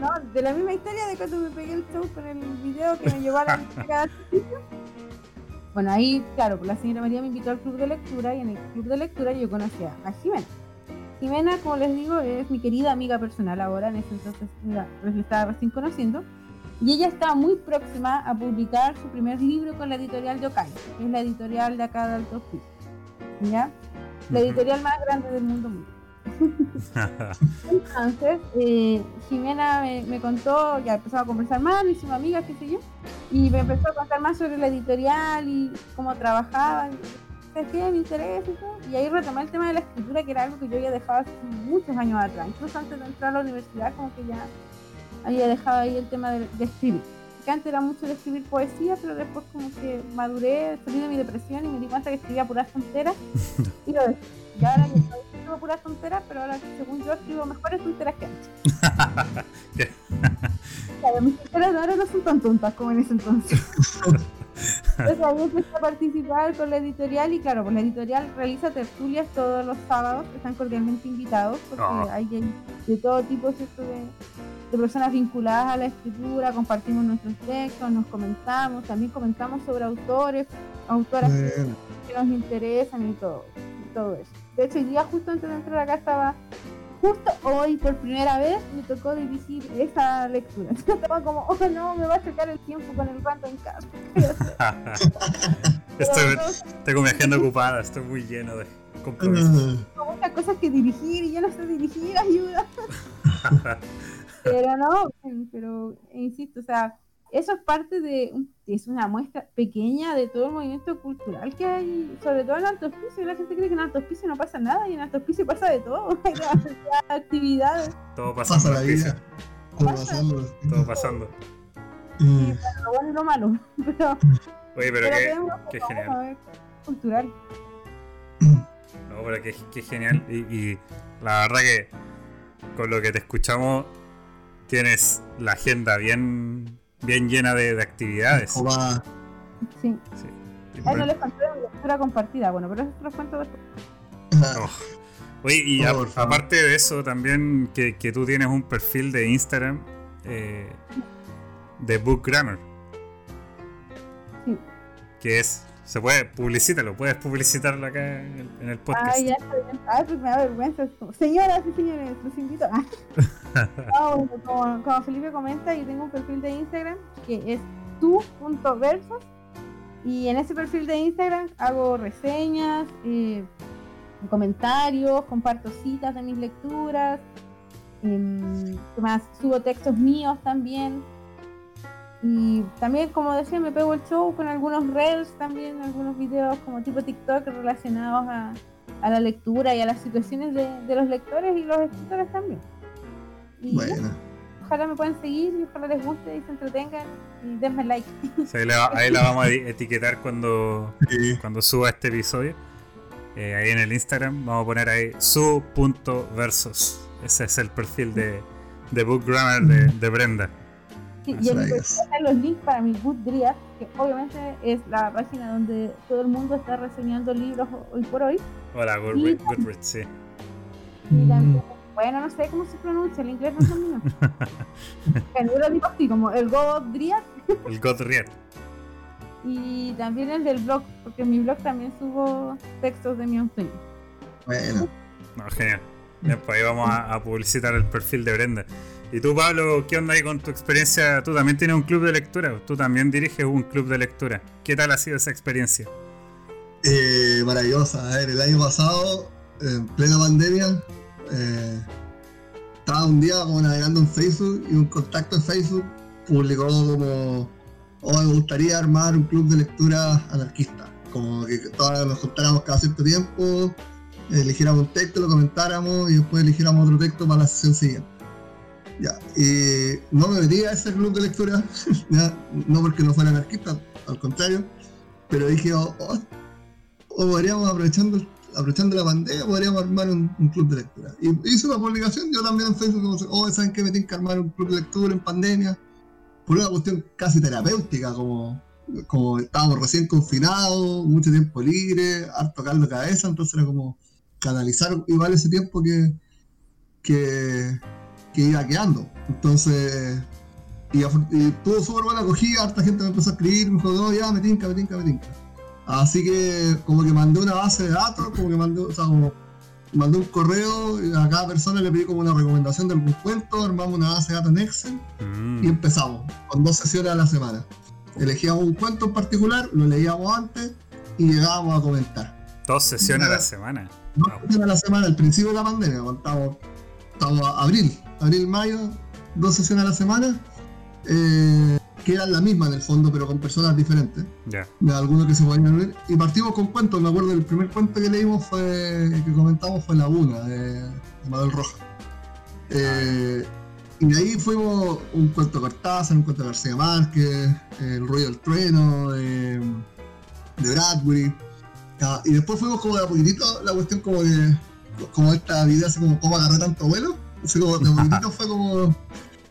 No, de la misma historia de cuando me pegué el show con el video que me llevó a la [laughs] biblioteca. Bueno, ahí, claro, pues la señora María me invitó al club de lectura y en el club de lectura yo conocí a Jimena. Jimena, como les digo, es mi querida amiga personal ahora, en ese entonces la, la estaba recién conociendo. Y ella está muy próxima a publicar su primer libro con la editorial Yokai, que es la editorial de acá de Alto Hospicio. ¿Ya? La editorial más grande del mundo mundial. Entonces, eh, Jimena me, me contó, ya empezaba a conversar más, me hicimos amigas, qué sé yo, y me empezó a contar más sobre la editorial y cómo trabajaba, y ¿sabes qué? Me interesa y todo. Y ahí retomé el tema de la escritura, que era algo que yo había dejado hace muchos años atrás, incluso antes de entrar a la universidad, como que ya había dejado ahí el tema de, de escribir. Que antes era mucho de escribir poesía, pero después como que maduré, salí de mi depresión y me di cuenta que escribía puras tonteras [laughs] y lo dejé. Y ahora yo todavía escribo puras tonteras, pero ahora según yo escribo mejores tonteras que antes. [laughs] Claro, mis tonteras ahora no son tan tontas como en ese entonces. [laughs] Entonces ahí empecé a participar con la editorial y claro, pues la editorial realiza tertulias todos los sábados, que están cordialmente invitados, porque Ah. hay de, de todo tipo ¿cierto? De, de personas vinculadas a la escritura, compartimos nuestros textos, nos comentamos, también comentamos sobre autores, autoras que nos interesan y todo, y todo eso. De hecho, el día justo antes de entrar acá estaba, justo hoy por primera vez me tocó dirigir esa lectura. [laughs] Estaba como, oh no, me va a sacar el tiempo con el random cast. [laughs] estoy, Pero tengo mi agenda ocupada, estoy muy lleno de compromisos. tengo muchas cosas que dirigir y yo no sé dirigir, [laughs] ayuda. pero no, pero insisto, o sea, eso es parte de, un- es una muestra pequeña de todo el movimiento cultural que hay, sobre todo en Alto Hospicio. La gente cree que en Alto Hospicio no pasa nada y en Alto Hospicio pasa de todo. [laughs] Hay actividades. Todo pasando. pasa la vida. Todo pasando. Todo pasando. Mm, lo bueno y lo malo. [laughs] Pero, Oye, pero pero qué, genial. cultural. No, pero qué, qué genial. Y, y la verdad que con lo que te escuchamos tienes la agenda bien, bien llena de, de actividades. Sí. Sí. Y Ahí por- no les mi lectura compartida. Bueno, pero eso te lo cuento después. Ah, Oh. Oye, y Oh, a- aparte de eso, también que, que tú tienes un perfil de Instagram eh, de Book Grammar, Sí. que es Se puede, publicítalo, puedes publicitarlo acá en el, en el podcast. Ay, ya está bien. Ay, pues me da vergüenza. Señoras y señores, los invito. [laughs] como, Felipe comenta, yo tengo un perfil de Instagram que es tu.versos. Y en ese perfil de Instagram hago reseñas, eh, comentarios, comparto citas de mis lecturas. em, ¿qué más? Subo textos míos también. Y también, como decía, me pego el show con algunos reels también, algunos videos como tipo TikTok relacionados a, la lectura y a las situaciones de los lectores y los escritores también. Y Bueno, ojalá me puedan seguir y ojalá les guste y se entretengan y denme like. Ahí, la, ahí la vamos a eti- [laughs] etiquetar cuando, sí. cuando suba este episodio. Eh, ahí en el Instagram vamos a poner ahí su.versos. Ese es el perfil de, de Book Grammar de, de Brenda. Sí, y están los links para mi Goodreads, que obviamente es la página donde todo el mundo está reseñando libros ho- hoy por hoy. Hola, Goodreads, Goodreads, sí. Y también, bueno, no sé cómo se pronuncia, el inglés no es lo mío. [laughs] Pero yo lo digo así, como el Goodreads El Goodreads. y también el del blog, porque en mi blog también subo textos de mi sueño. Bueno. No, genial. Bien, pues ahí vamos a, a publicitar el perfil de Brenda. Y tú, Pablo, ¿qué onda ahí con tu experiencia? Tú también tienes un club de lectura, tú también diriges un club de lectura. ¿Qué tal ha sido esa experiencia? Eh, maravillosa. A ver, el año pasado, en plena pandemia, eh, estaba un día como navegando en Facebook y un contacto en Facebook publicó como, oh, me gustaría armar un club de lectura anarquista. Como que todos nos juntáramos cada cierto tiempo, eligiéramos un texto, lo comentáramos y después eligiéramos otro texto para la sesión siguiente. Ya, y no me metí a ese club de lectura, [laughs] no porque no fuera anarquista, al contrario, pero dije, oh, oh, o podríamos aprovechando aprovechando la pandemia podríamos armar un, club de lectura. Y hice una publicación yo también en Facebook como oh saben que me tienen que armar un club de lectura en pandemia. Por una cuestión casi terapéutica como como estábamos recién confinados mucho tiempo libre harto caldo de cabeza entonces era como canalizar igual ese tiempo que que, iba quedando. Entonces y, y tuvo súper buena acogida harta gente me empezó a escribir me dijo no ya me tinca me tinca me tinca Así que como que mandé una base de datos, como que mandé, o sea, como mandé un correo y a cada persona le pedí como una recomendación de algún cuento, armamos una base de datos en Excel Mm, y empezamos con dos sesiones a la semana. Elegíamos un cuento en particular, lo leíamos antes y llegábamos a comentar. dos sesiones a la semana. Dos Wow. sesiones a la semana al principio de la pandemia, cuando estábamos, estábamos a abril, abril, mayo, dos sesiones a la semana, eh, que eran la misma en el fondo, pero con personas diferentes. Ya. de algunos que se podían unir. Y partimos con cuentos. Me acuerdo el primer cuento que leímos fue, que comentamos fue Laguna, de, de Manuel Roja. Eh, y de ahí fuimos un cuento de Cortázar, un cuento de García Márquez, El ruido del trueno, de, de Bradbury. Y después fuimos como de a poquitito la cuestión como de como esta vida así como cómo agarré tanto vuelo. Así como de a [laughs] poquitito fue como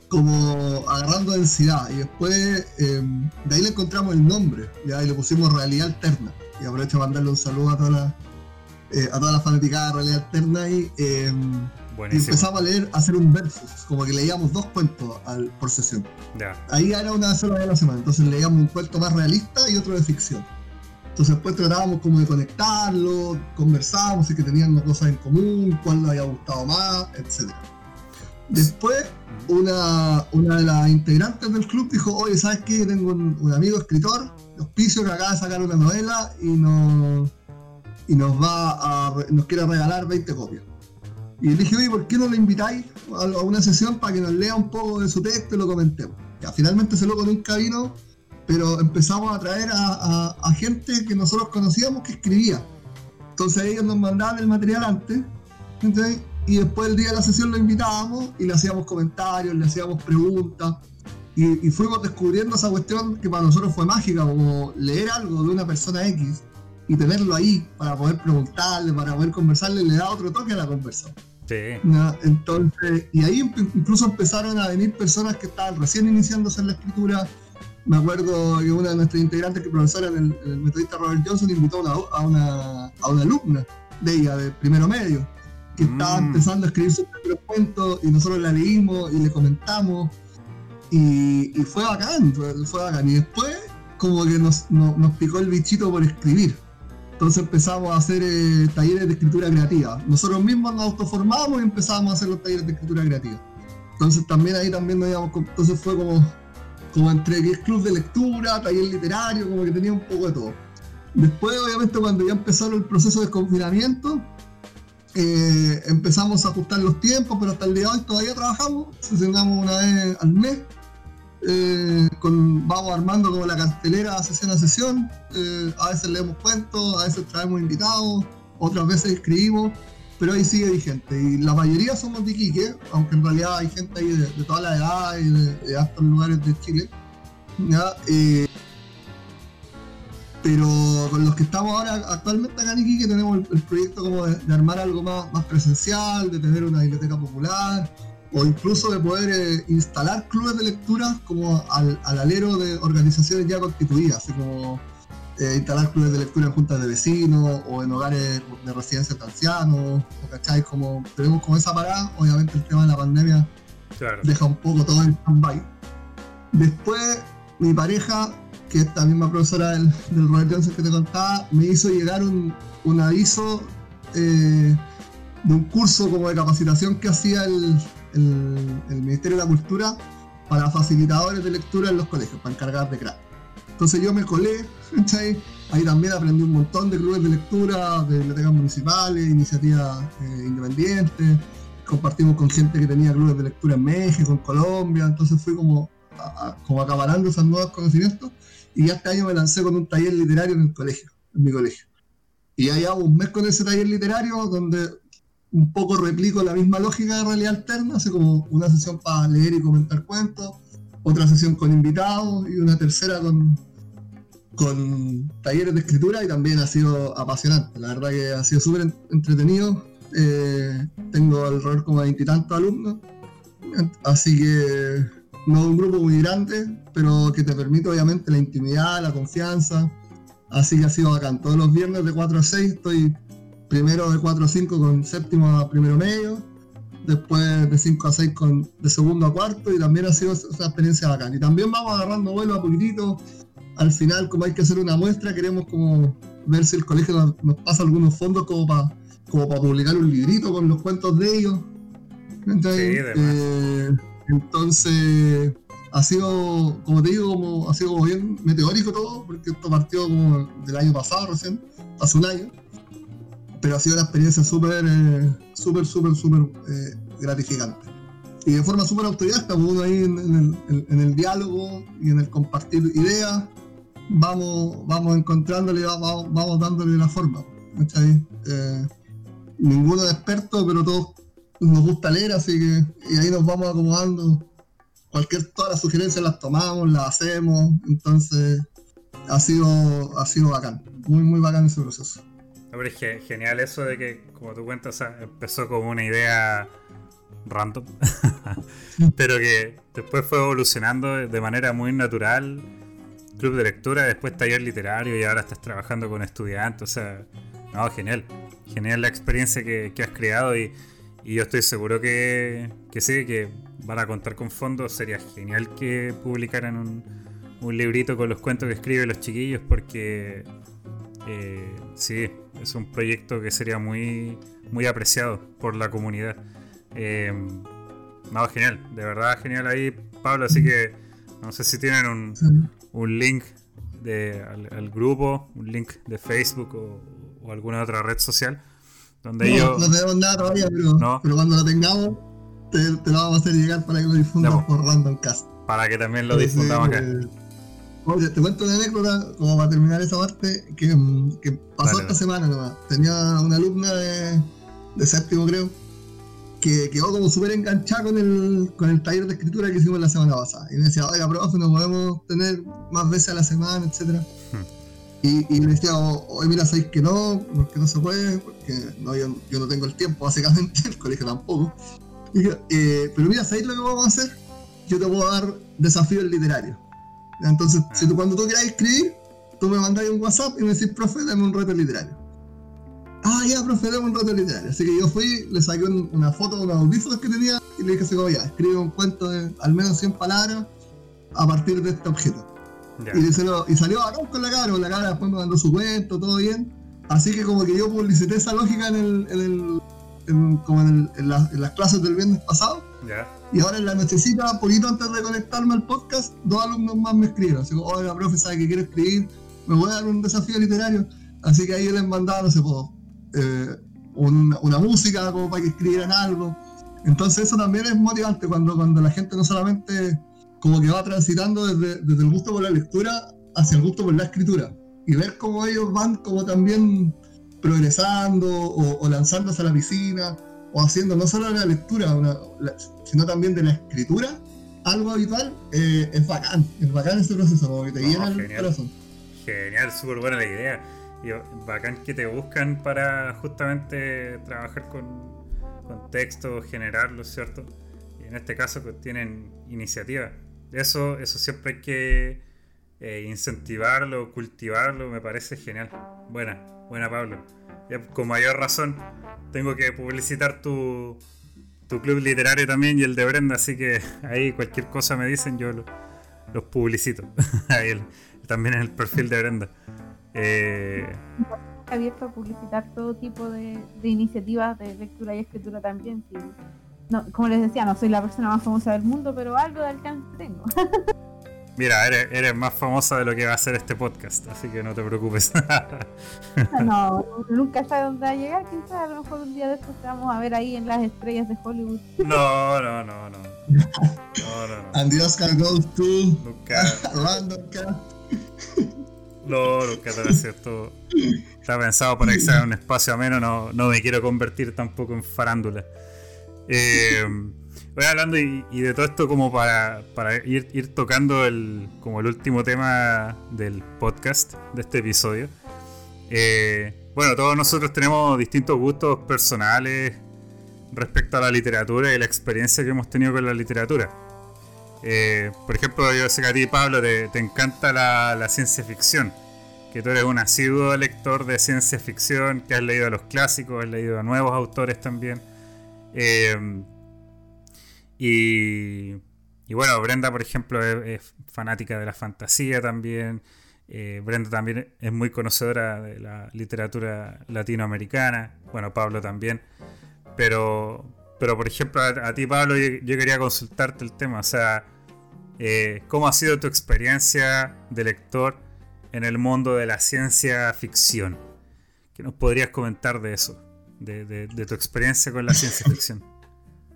como agarrando densidad. Y después eh, de ahí le encontramos el nombre ya y le pusimos realidad alterna. Y aprovecho para mandarle un saludo a toda la eh, a toda la fanaticada de realidad alterna y, eh, y empezamos a leer a hacer un versus como que leíamos dos cuentos al- por sesión. Ahí era una sola vez a la semana entonces leíamos un cuento más realista y otro de ficción. Entonces después tratábamos como de conectarlo conversábamos si que tenían cosas en común cuál nos había gustado más etcétera después una, una de las integrantes del club dijo, oye, ¿sabes qué? Tengo un, amigo escritor, de hospicio, que acaba de sacar una novela y nos, y nos va a, nos quiere regalar 20 copias. Y le dije, oye, ¿por qué no lo invitáis a, una sesión para que nos lea un poco de su texto y lo comentemos? Ya, finalmente ese loco nunca vino, pero empezamos a traer a gente que nosotros conocíamos que escribía. Entonces ellos nos mandaban el material antes, ¿entendés? Y después el día de la sesión lo invitábamos y le hacíamos comentarios, le hacíamos preguntas. Y, y fuimos descubriendo esa cuestión que para nosotros fue mágica, como leer algo de una persona X y tenerlo ahí para poder preguntarle, para poder conversarle, le da otro toque a la conversación. Sí. ¿no? Entonces, y ahí incluso empezaron a venir personas que estaban recién iniciándose en la escritura. Me acuerdo que una de nuestras integrantes, que profesora en el, en el metodista Robert Johnson, invitó a una, a una, a una alumna de ella, de primero medio, que estaba Mm. empezando a escribir sus primeros cuentos y nosotros la leímos y le comentamos. Y, y fue bacán, fue, fue bacán. Y después como que nos, nos picó el bichito por escribir. Entonces empezamos a hacer eh, talleres de escritura creativa. Nosotros mismos nos autoformamos y empezamos a hacer los talleres de escritura creativa. Entonces también ahí también nos íbamos, entonces fue como, como entre club de lectura, taller literario, como que tenía un poco de todo. Después, obviamente, cuando ya empezó el proceso de confinamiento, eh, empezamos a ajustar los tiempos, pero hasta el día de hoy todavía trabajamos, sesionamos una vez al mes, eh, con, vamos armando como la cartelera sesión a sesión, eh, a veces leemos cuentos, a veces traemos invitados, otras veces escribimos, pero ahí sigue vigente. Y la mayoría somos de Iquique, aunque en realidad hay gente ahí de, de toda la edad y de, de altos lugares de Chile. Pero con los que estamos ahora actualmente acá en Iquique tenemos el, proyecto como de, armar algo más, más presencial, de tener una biblioteca popular, o incluso de poder eh, instalar clubes de lectura como al, alero de organizaciones ya constituidas, así como eh, instalar clubes de lectura en juntas de vecinos o en hogares de residencia de ancianos, o cachai, como tenemos como esa parada, obviamente el tema de la pandemia deja un poco todo en stand-by. Después mi pareja que esta misma profesora del, Robert Johnson que te contaba me hizo llegar un, aviso eh, de un curso como de capacitación que hacía el, Ministerio de la Cultura para facilitadores de lectura en los colegios, para encargar de crack. Entonces yo me colé, [laughs] ahí también aprendí un montón de clubes de lectura, de bibliotecas municipales, iniciativas eh, independientes, compartimos con gente que tenía clubes de lectura en México, en Colombia, entonces fui como, como acaparando esos nuevos conocimientos y este año me lancé con un taller literario en el colegio, en mi colegio. Y llevo un mes con ese taller literario donde un poco replico la misma lógica de realidad alterna, así como una sesión para leer y comentar cuentos, otra sesión con invitados y una tercera con, con talleres de escritura y también ha sido apasionante. La verdad que ha sido súper entretenido. Eh, tengo alrededor como veintitantos alumnos, así que no un grupo muy grande, pero que te permite obviamente la intimidad, la confianza. Así que ha sido bacán. Todos los viernes de 4 a 6 estoy primero de 4 a 5 con séptimo a primero medio, después de 5 a 6 con de segundo a cuarto y también ha sido una experiencia bacán. Y también vamos agarrando vuelo a poquitito. Al final, como hay que hacer una muestra, queremos como ver si el colegio nos, pasa algunos fondos como para como para publicar un librito con los cuentos de ellos. Sí, entonces, ha sido, como te digo, como, ha sido bien meteórico todo, porque esto partió como del año pasado recién, hace un año. Pero ha sido una experiencia súper, eh, súper, súper, súper eh, gratificante. Y de forma súper autodidacta, pues, uno ahí en, el, diálogo y en el compartir ideas, vamos, vamos encontrándole, vamos, vamos dándole la forma. Eh, ninguno es experto, pero todos nos gusta leer, así que y ahí nos vamos acomodando. Cualquier, todas las sugerencias las tomamos, las hacemos, entonces ha sido, ha sido bacán, muy muy bacán ese proceso. No, es genial eso de que, como tú cuentas, empezó como una idea random, [laughs] pero que después fue evolucionando de manera muy natural. Club de lectura, después taller literario y ahora estás trabajando con estudiantes, o sea, no, genial, genial la experiencia que, que has creado y, y yo estoy seguro que, que sí, que van a contar con fondos. Sería genial que publicaran un, un librito con los cuentos que escriben los chiquillos porque eh, sí, es un proyecto que sería muy, muy apreciado por la comunidad. Eh, no, genial, de verdad genial ahí, Pablo. Así que no sé si tienen un, un link de, al, grupo, un link de Facebook o, o alguna otra red social donde no, no tenemos nada todavía, pero, pero cuando lo tengamos, te, te, lo vamos a hacer llegar para que lo difundas por Random Cast. Para que también lo difundamos acá. Eh, oye, te cuento una anécdota, como para terminar esa parte, que, que pasó esta semana nomás. Tenía una alumna de, de séptimo, creo, que quedó como súper enganchada con el, con el taller de escritura que hicimos la semana pasada. Y me decía, oiga, profe, nos podemos tener más veces a la semana, etcétera. Y, y, le decía, hoy mira, sabéis que no, porque no se puede, porque no, yo, no tengo el tiempo, [laughs] básicamente, el colegio tampoco. Eh, pero mira, ¿sabéis lo que vamos a hacer? Yo te puedo dar desafíos literarios. Entonces, si tú, cuando tú quieras escribir, tú me mandas un WhatsApp y me decís, profe, dame un reto literario. Ah, ya, profe, dame un reto literario. Así que yo fui, le saqué una foto de unos audífonos que tenía y le dije así como, ya, escribe un cuento de al menos 100 palabras a partir de este objeto. Y, salió, y salió con la cara, la cara después me mandó su cuento, todo bien. Así que como que yo publicité esa lógica en el, en el como en, las clases del viernes pasado. Y ahora en la nochecita, poquito antes de conectarme al podcast, dos alumnos más me escribieron. Así como, oiga, profe, ¿sabe que quiere escribir? Me voy a dar un desafío literario. Así que ahí les mandaba, no sé, eh, una música como para que escribieran algo. Entonces eso también es motivante cuando, cuando la gente no solamente como que va transitando desde, desde el gusto por la lectura hacia el gusto por la escritura. Y ver cómo ellos van como también progresando o, lanzándose a la piscina o haciendo no solo la lectura, sino también de la escritura, algo habitual, eh, es bacán, es bacán ese proceso, como que te llena el corazón. Genial, súper buena la idea. Y bacán que te buscan para justamente trabajar con, con texto, generarlo, ¿cierto? Y en este caso pues, tienen iniciativa. Eso, eso siempre hay que eh, incentivarlo, cultivarlo, me parece genial. Buena, buena Pablo. con mayor razón tengo que publicitar tu, tu club literario también y el de Brenda, así que ahí cualquier cosa me dicen, yo los publicito. [laughs] ahí también en el perfil de Brenda. Eh, abierto a publicitar todo tipo de, iniciativas de lectura y escritura también. Como les decía, no soy la persona más famosa del mundo, pero algo de alcance tengo. [laughs] Mira, eres, más famosa de lo que va a ser este podcast, así que no te preocupes. [laughs] no, [laughs] nunca sabe dónde va a llegar, quién a lo mejor un día de estos te vamos a ver ahí en las estrellas de Hollywood. No, no, no, no. No, no, no. And the Oscar goes to nunca. Random No, nunca te cierto. Está pensado para que sea un espacio ameno, no, no me quiero convertir tampoco en farándula. Eh, voy hablando y, de todo esto como para, ir, ir, tocando el, como el último tema del podcast, de este episodio. Eh, bueno, todos nosotros tenemos distintos gustos personales respecto a la literatura y la experiencia que hemos tenido con la literatura. Eh, por ejemplo, yo sé que a ti, Pablo, te, encanta la, ciencia ficción. Que tú eres un asiduo lector de ciencia ficción, que has leído a los clásicos, has leído a nuevos autores también. Eh, y, bueno, Brenda, por ejemplo, es, fanática de la fantasía también. Eh, Brenda también es muy conocedora de la literatura latinoamericana. Bueno, Pablo también. Pero, pero por ejemplo, a, ti, Pablo, yo, quería consultarte el tema. O sea, eh, ¿cómo ha sido tu experiencia de lector en el mundo de la ciencia ficción? ¿Qué nos podrías comentar de eso? De tu experiencia con la ciencia ficción. [laughs]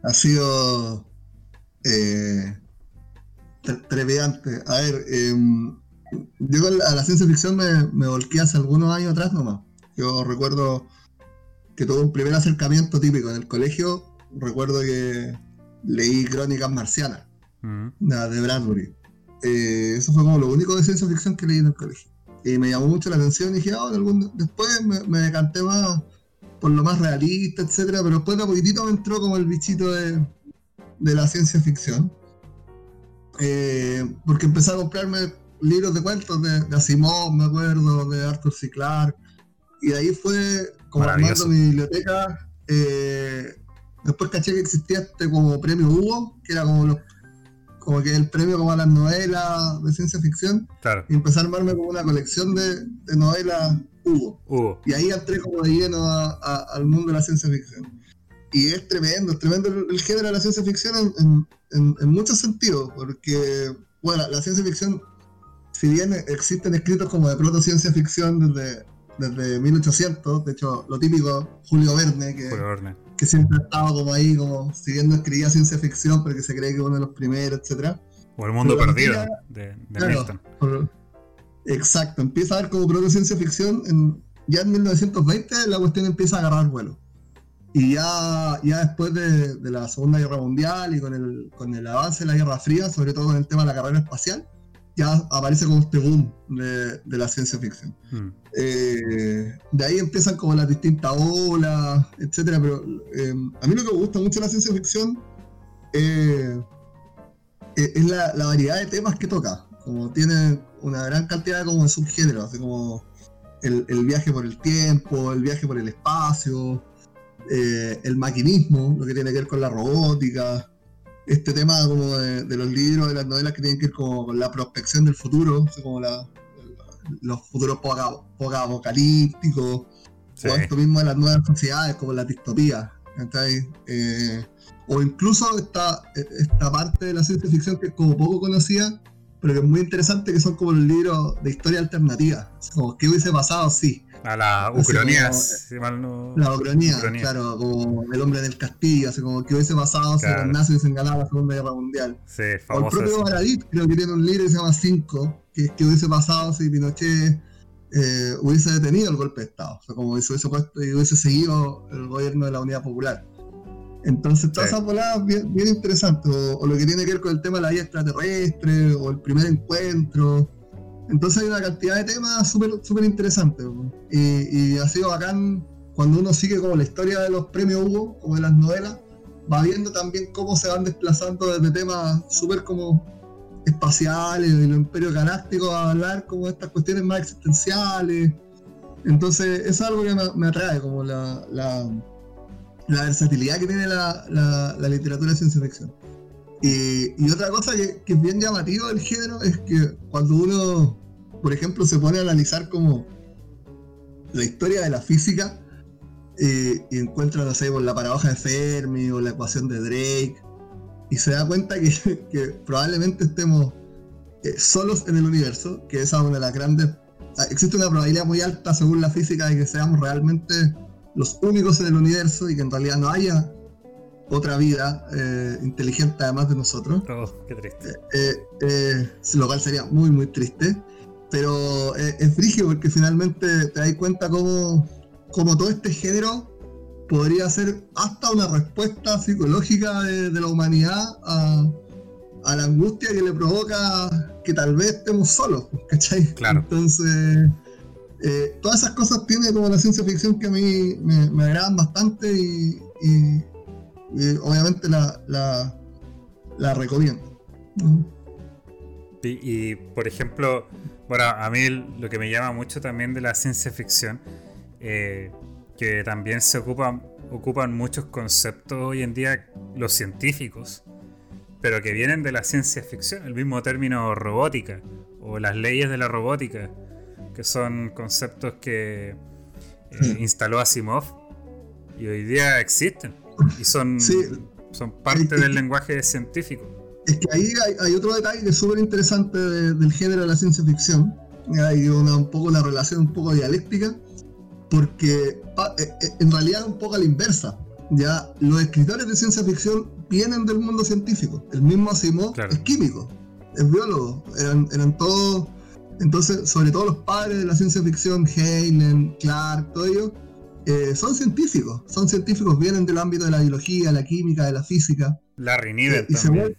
Ha sido eh, treveante. A ver, eh, yo a la ciencia ficción me, me volqué hace algunos años atrás nomás. Yo recuerdo que tuve un primer acercamiento típico en el colegio. Recuerdo que leí Crónicas Marcianas mm. de Bradbury. Eh, eso fue como lo único de ciencia ficción que leí en el colegio. Y me llamó mucho la atención y dije, ah, después me, me, decanté más por lo más realista, etcétera, pero después de a poquitito me entró como el bichito de, de la ciencia ficción. Eh, porque empecé a comprarme libros de cuentos de, Asimov, me acuerdo, de Arthur C. Clarke. Y ahí fue como armando mi biblioteca. Eh, después caché que existía este como premio Hugo, que era como como que el premio como a las novelas de ciencia ficción. Y empecé a armarme como una colección de, novelas Hugo. Y ahí entré como de lleno al mundo de la ciencia ficción y es tremendo, es tremendo el, género de la ciencia ficción en, en, muchos sentidos, porque, bueno, la, ciencia ficción, si bien existen escritos como de proto-ciencia ficción desde, desde 1800, de hecho, lo típico, Julio Verne, que, que siempre ha estado como ahí, como si bien no escribía ciencia ficción, porque se cree que uno de los primeros, etc. O El Mundo Perdido, de, de Milton. Exacto, empieza a ver como proto-ciencia ficción, en, ya en 1920 la cuestión empieza a agarrar vuelo. Y ya, ya después de, la Segunda Guerra Mundial y con el, con el avance de la Guerra Fría, sobre todo con el tema de la carrera espacial, ya aparece como este boom de, de la ciencia ficción. Hmm. Eh, de ahí empiezan como las distintas olas, etcétera, pero eh, a mí lo que me gusta mucho de la ciencia ficción eh, es la, la, variedad de temas que toca. Como tiene una gran cantidad de, como subgéneros, así como el, el viaje por el tiempo, el viaje por el espacio, eh, el maquinismo, lo que tiene que ver con la robótica, este tema como de, los libros, de las novelas que tienen que ver con la prospección del futuro, como los futuros poco apocalípticos, o esto mismo de las nuevas sociedades, como la distopía. Eh, o incluso esta, esta parte de la ciencia ficción que es como poco conocida, pero que es muy interesante, que son como los libros de historia alternativa. Como que hubiese pasado, sí. A la Ucronía, La Ucronía, claro, como el hombre del castillo, así como que hubiese pasado si los nazis hubiesen ganado la Segunda Guerra Mundial. Sí, famoso. O el propio Baradit creo que tiene un libro que se llama Cinco, que, que hubiese pasado si Pinochet eh, hubiese detenido el golpe de Estado, o sea, como si hubiese puesto y hubiese seguido el gobierno de la Unidad Popular. Entonces, todas esas voladas bien, bien interesantes, o, lo que tiene que ver con el tema de la vida extraterrestre, o el primer encuentro. Entonces, hay una cantidad de temas súper super interesantes. Y, ha sido bacán cuando uno sigue como la historia de los premios Hugo, como de las novelas, va viendo también cómo se van desplazando desde temas súper como espaciales, de los imperios galácticos, a hablar como de estas cuestiones más existenciales. Entonces, eso es algo que me, atrae, como la, la, versatilidad que tiene la, la, literatura de ciencia ficción. Y, otra cosa que, es bien llamativo del género es que cuando uno, por ejemplo, se pone a analizar como la historia de la física eh, y encuentra, no sé, por la paradoja de Fermi o la ecuación de Drake, y se da cuenta que, [laughs] probablemente estemos eh, solos en el universo, que esa es una de las grandes... Ah, existe una probabilidad muy alta según la física de que seamos realmente los únicos en el universo y que en realidad no haya otra vida eh, inteligente además de nosotros. Oh, qué triste. Eh, lo cual sería muy, muy triste. Pero es frigio porque finalmente te das cuenta cómo, cómo todo este género podría ser hasta una respuesta psicológica de, la humanidad a, la angustia que le provoca que tal vez estemos solos, ¿cachai? Claro. Entonces, eh, todas esas cosas tiene como la ciencia ficción que a mí me, agradan bastante y, obviamente la, la, recomiendo. Y, por ejemplo, bueno, a mí lo que me llama mucho también de la ciencia ficción eh, que también se ocupan, ocupan muchos conceptos hoy en día los científicos, pero que vienen de la ciencia ficción, el mismo término robótica o las leyes de la robótica, que son conceptos que eh, hmm. instaló Asimov y hoy día existen y son, son parte del lenguaje científico. Es que ahí hay, otro detalle que es súper interesante del género de la ciencia ficción. Hay una, un poco una relación un poco dialéctica porque eh, eh, en realidad es un poco a la inversa. Ya los escritores de ciencia ficción vienen del mundo científico. El mismo Asimov es químico, es biólogo, eran, todos. Entonces, sobre todo los padres de la ciencia ficción, Heinlein, Clark, todo ello, eh, son científicos. Son científicos, vienen del ámbito de la biología, la química, de la física. Larry Niven y también,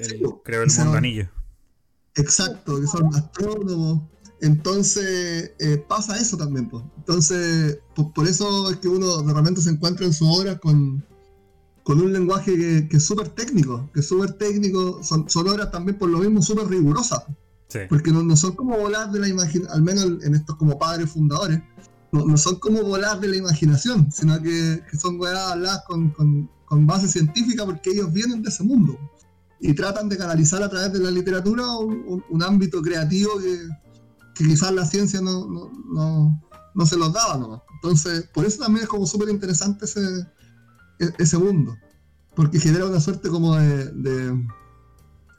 se creo el mundo anillo. Exacto, que son astrónomos, entonces eh, pasa eso también, pues. Entonces, por eso es que uno de repente se encuentra en su obra con, con un lenguaje que, es súper técnico, que es súper técnico, son, son, obras también por lo mismo súper rigurosas. Porque no, son como volar de la imaginación, al menos en estos como padres fundadores, no, son como volar de la imaginación, sino que, son weas habladas con, con, base científica porque ellos vienen de ese mundo y tratan de canalizar a través de la literatura un ámbito creativo que, que quizás la ciencia no, no, no, se los daba ¿no? Entonces, por eso también es como súper interesante ese, e, ese mundo, porque genera una suerte como de,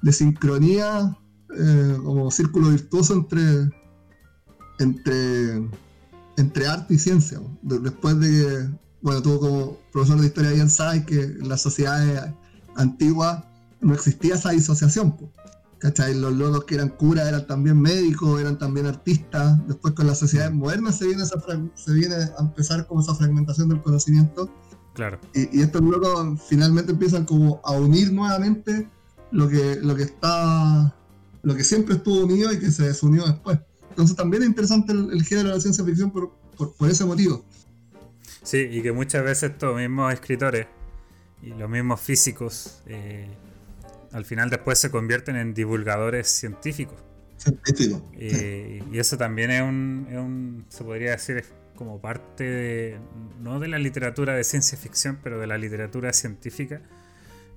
de, sincronía, eh, como círculo virtuoso entre, entre, entre arte y ciencia. Después de que, bueno, tú como profesor de historia bien sabes que en las sociedades antiguas no existía esa disociación. ¿Cachai? Los logos que eran curas eran también médicos, eran también artistas. Después con las sociedades modernas se viene, se viene a empezar como esa fragmentación del conocimiento. Claro. Y, estos logos finalmente empiezan como a unir nuevamente lo que, lo que está, lo que siempre estuvo unido y que se desunió después. Entonces también es interesante el, género de la ciencia ficción por, por, ese motivo. Sí, y que muchas veces estos mismos escritores y los mismos físicos eh, al final después se convierten en divulgadores científicos. Científicos. Y, eso también es un, se podría decir, como parte de, no de la literatura de ciencia ficción, pero de la literatura científica,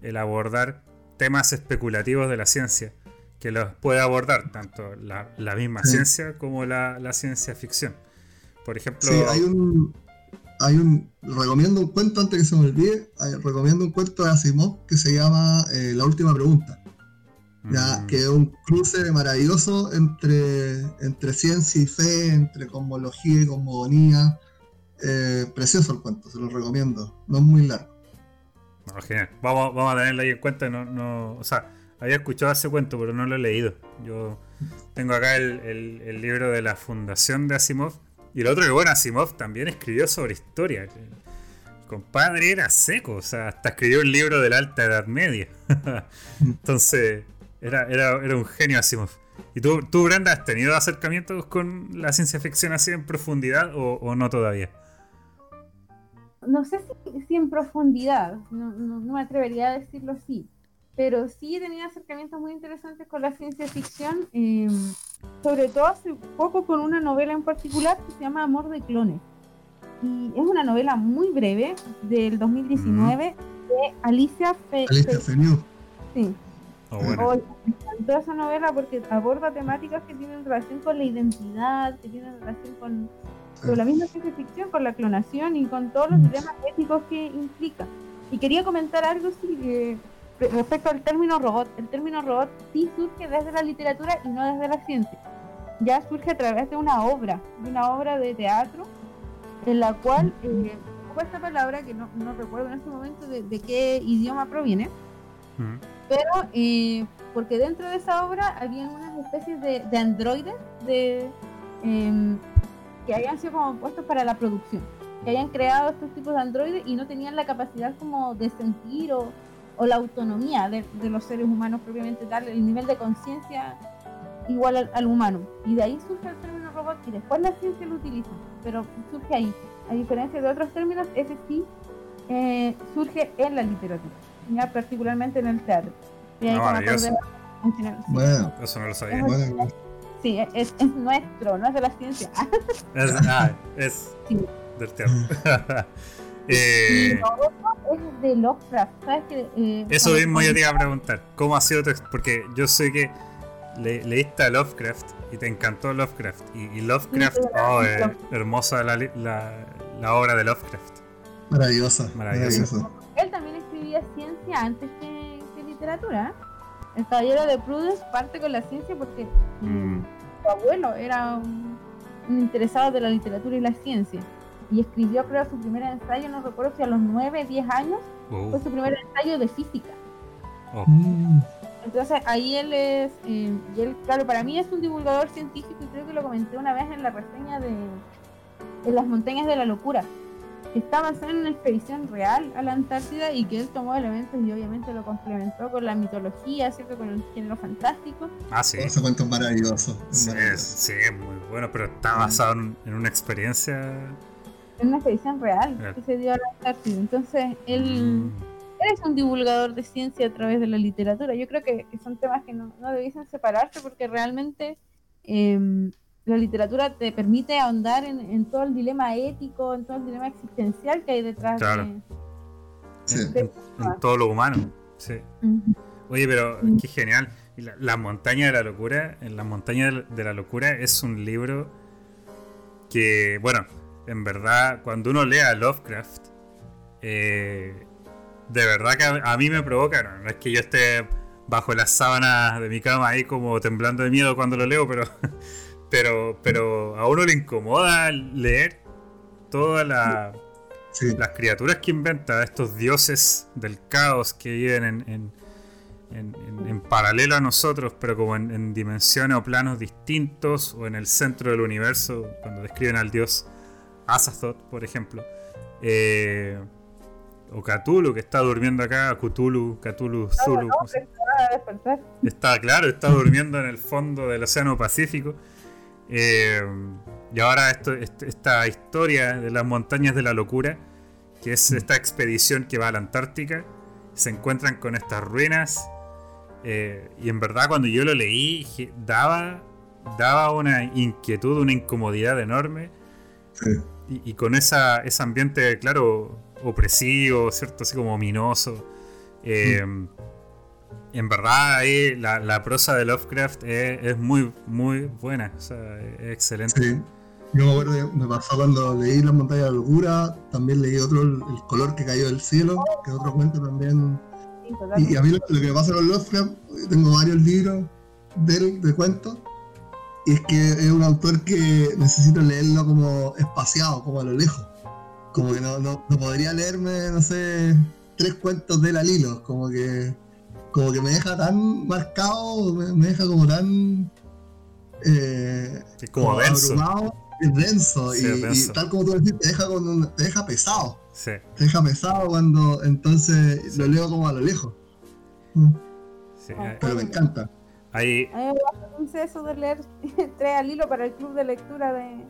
el abordar temas especulativos de la ciencia que los puede abordar tanto la, misma ciencia como la, ciencia ficción. Por ejemplo. Sí, hay un. Hay un. Recomiendo un cuento antes que se me olvide. recomiendo un cuento de Asimov que se llama eh, La última pregunta. Ya, mm. que es un cruce maravilloso entre, entre ciencia y fe, entre cosmología y cosmogonía. Eh, precioso el cuento, se lo recomiendo. No es muy largo. Vamos, vamos a tenerlo ahí en cuenta. No, no, o sea, había escuchado ese cuento, pero no lo he leído. Yo tengo acá el, libro de la fundación de Asimov. Y el otro que, bueno, Asimov también escribió sobre historia. El compadre era seco, o sea, hasta escribió un libro de la Alta Edad Media. [laughs] Entonces, era, era, era un genio Asimov. ¿Y tú, tú, Brenda, has tenido acercamientos con la ciencia ficción así en profundidad o, no todavía? No sé si, en profundidad, no, no, me atrevería a decirlo así, pero sí he tenido acercamientos muy interesantes con la ciencia ficción, em, sobre todo hace poco con una novela en particular que se llama Amor de Clones. Y es una novela muy breve del 2019 de Alicia Fe. Alicia Sí, Oh, me encantó esa novela porque aborda temáticas que tienen relación con la identidad, que tienen relación con, la misma ciencia ficción, con la clonación y con todos los dilemas éticos que implica. Y quería comentar algo sí, respecto al término robot. El término robot sí surge desde la literatura y no desde la ciencia. Ya surge a través de una obra, de una obra de teatro, en la cual eh, esta palabra, que no, no, recuerdo en este momento de, qué idioma proviene, pero eh, porque dentro de esa obra había unas especies de, androides de, em, que habían sido como puestos para la producción, que habían creado estos tipos de androides y no tenían la capacidad como de sentir o, la autonomía de, los seres humanos propiamente tal, el nivel de conciencia igual al, humano. Y de ahí surge el término robot y después la ciencia lo utiliza, pero surge ahí. A diferencia de otros términos, ese sí eh, surge en la literatura particularmente en el teatro. bueno, eso no lo sabía. sí, es, es, nuestro, no es de la ciencia. es, ah, es del teatro. [laughs] eh, es de Lovecraft, ¿sabes que, eh, Eso mismo yo te iba a preguntar. ¿Cómo ha sido tu Porque yo sé que le, leíste a Lovecraft y te encantó Lovecraft. Y, Lovecraft, oh, hermosa la, la, la, obra de Lovecraft. Maravillosa. Maravillosa. Él también ciencia antes que, literatura. El caballero de Prudence parte con la ciencia porque mm. su abuelo era un, interesado de la literatura y la ciencia. Y escribió, creo, su primer ensayo, no recuerdo si a los 9, 10 años, oh. fue su primer ensayo de física. Oh. Entonces ahí él es, eh, y él, claro, para mí es un divulgador científico y creo que lo comenté una vez en la reseña de en las montañas de la locura que está basado en una expedición real a la Antártida y que él tomó elementos y obviamente lo complementó con la mitología, ¿cierto? Con el género fantástico. Ah, sí. Ese cuento es maravilloso. sí, sí, es muy bueno, pero está basado en, una experiencia. En una expedición real que se dio a la Antártida. Entonces, él, mm. es un divulgador de ciencia a través de la literatura. Yo creo que, son temas que no, no debiesen separarse porque realmente. Eh, la literatura te permite ahondar en, todo el dilema ético, en todo el dilema existencial que hay detrás de, en, todo lo humano. Sí. Oye, pero qué genial. La, montaña de la locura, en la montaña de la locura es un libro que, bueno, en verdad, cuando uno lea Lovecraft, eh, de verdad que a, mí me provoca, no, es que yo esté bajo las sábanas de mi cama ahí como temblando de miedo cuando lo leo, pero [laughs] Pero, pero a uno le incomoda leer todas las criaturas que inventa, estos dioses del caos que viven en, en, paralelo a nosotros, pero como en, dimensiones o planos distintos, o en el centro del universo, cuando describen al dios Azathoth, por ejemplo. Eh, o Cthulhu, que está durmiendo acá, Cthulhu, Cthulhu, Zulu. está claro, está durmiendo en el fondo del Océano Pacífico. Eh, y ahora esto, esta historia de las montañas de la locura, que es esta expedición que va a la Antártica, se encuentran con estas ruinas. Eh, y en verdad cuando yo lo leí, daba, daba una inquietud, una incomodidad enorme. Y, con esa, ese ambiente, claro, opresivo, ¿cierto? Así como ominoso. Eh, en verdad ahí la, la prosa de Lovecraft es, es, muy, muy buena, o sea, es excelente. Sí. Yo me acuerdo, me pasó cuando leí La montaña de la locura, también leí otro, El color que cayó del cielo, que es otro cuento también. Y, a mí lo, que me pasa con Lovecraft, tengo varios libros de él, de cuentos, es que es un autor que necesito leerlo como espaciado, como a lo lejos. Como que no, no, no podría leerme, no sé, tres cuentos de él al hilo, como que como que me deja tan marcado, me, deja como tan eh, como, como denso. Abrumado, denso, sí, y, denso. y, tal como tú decís, te deja, con un, te deja pesado. Sí. Te deja pesado cuando entonces sí. lo leo como a lo lejos. Sí, Pero me encanta. Ahí... A mí me eso de leer [laughs] tres al hilo para el club de lectura de,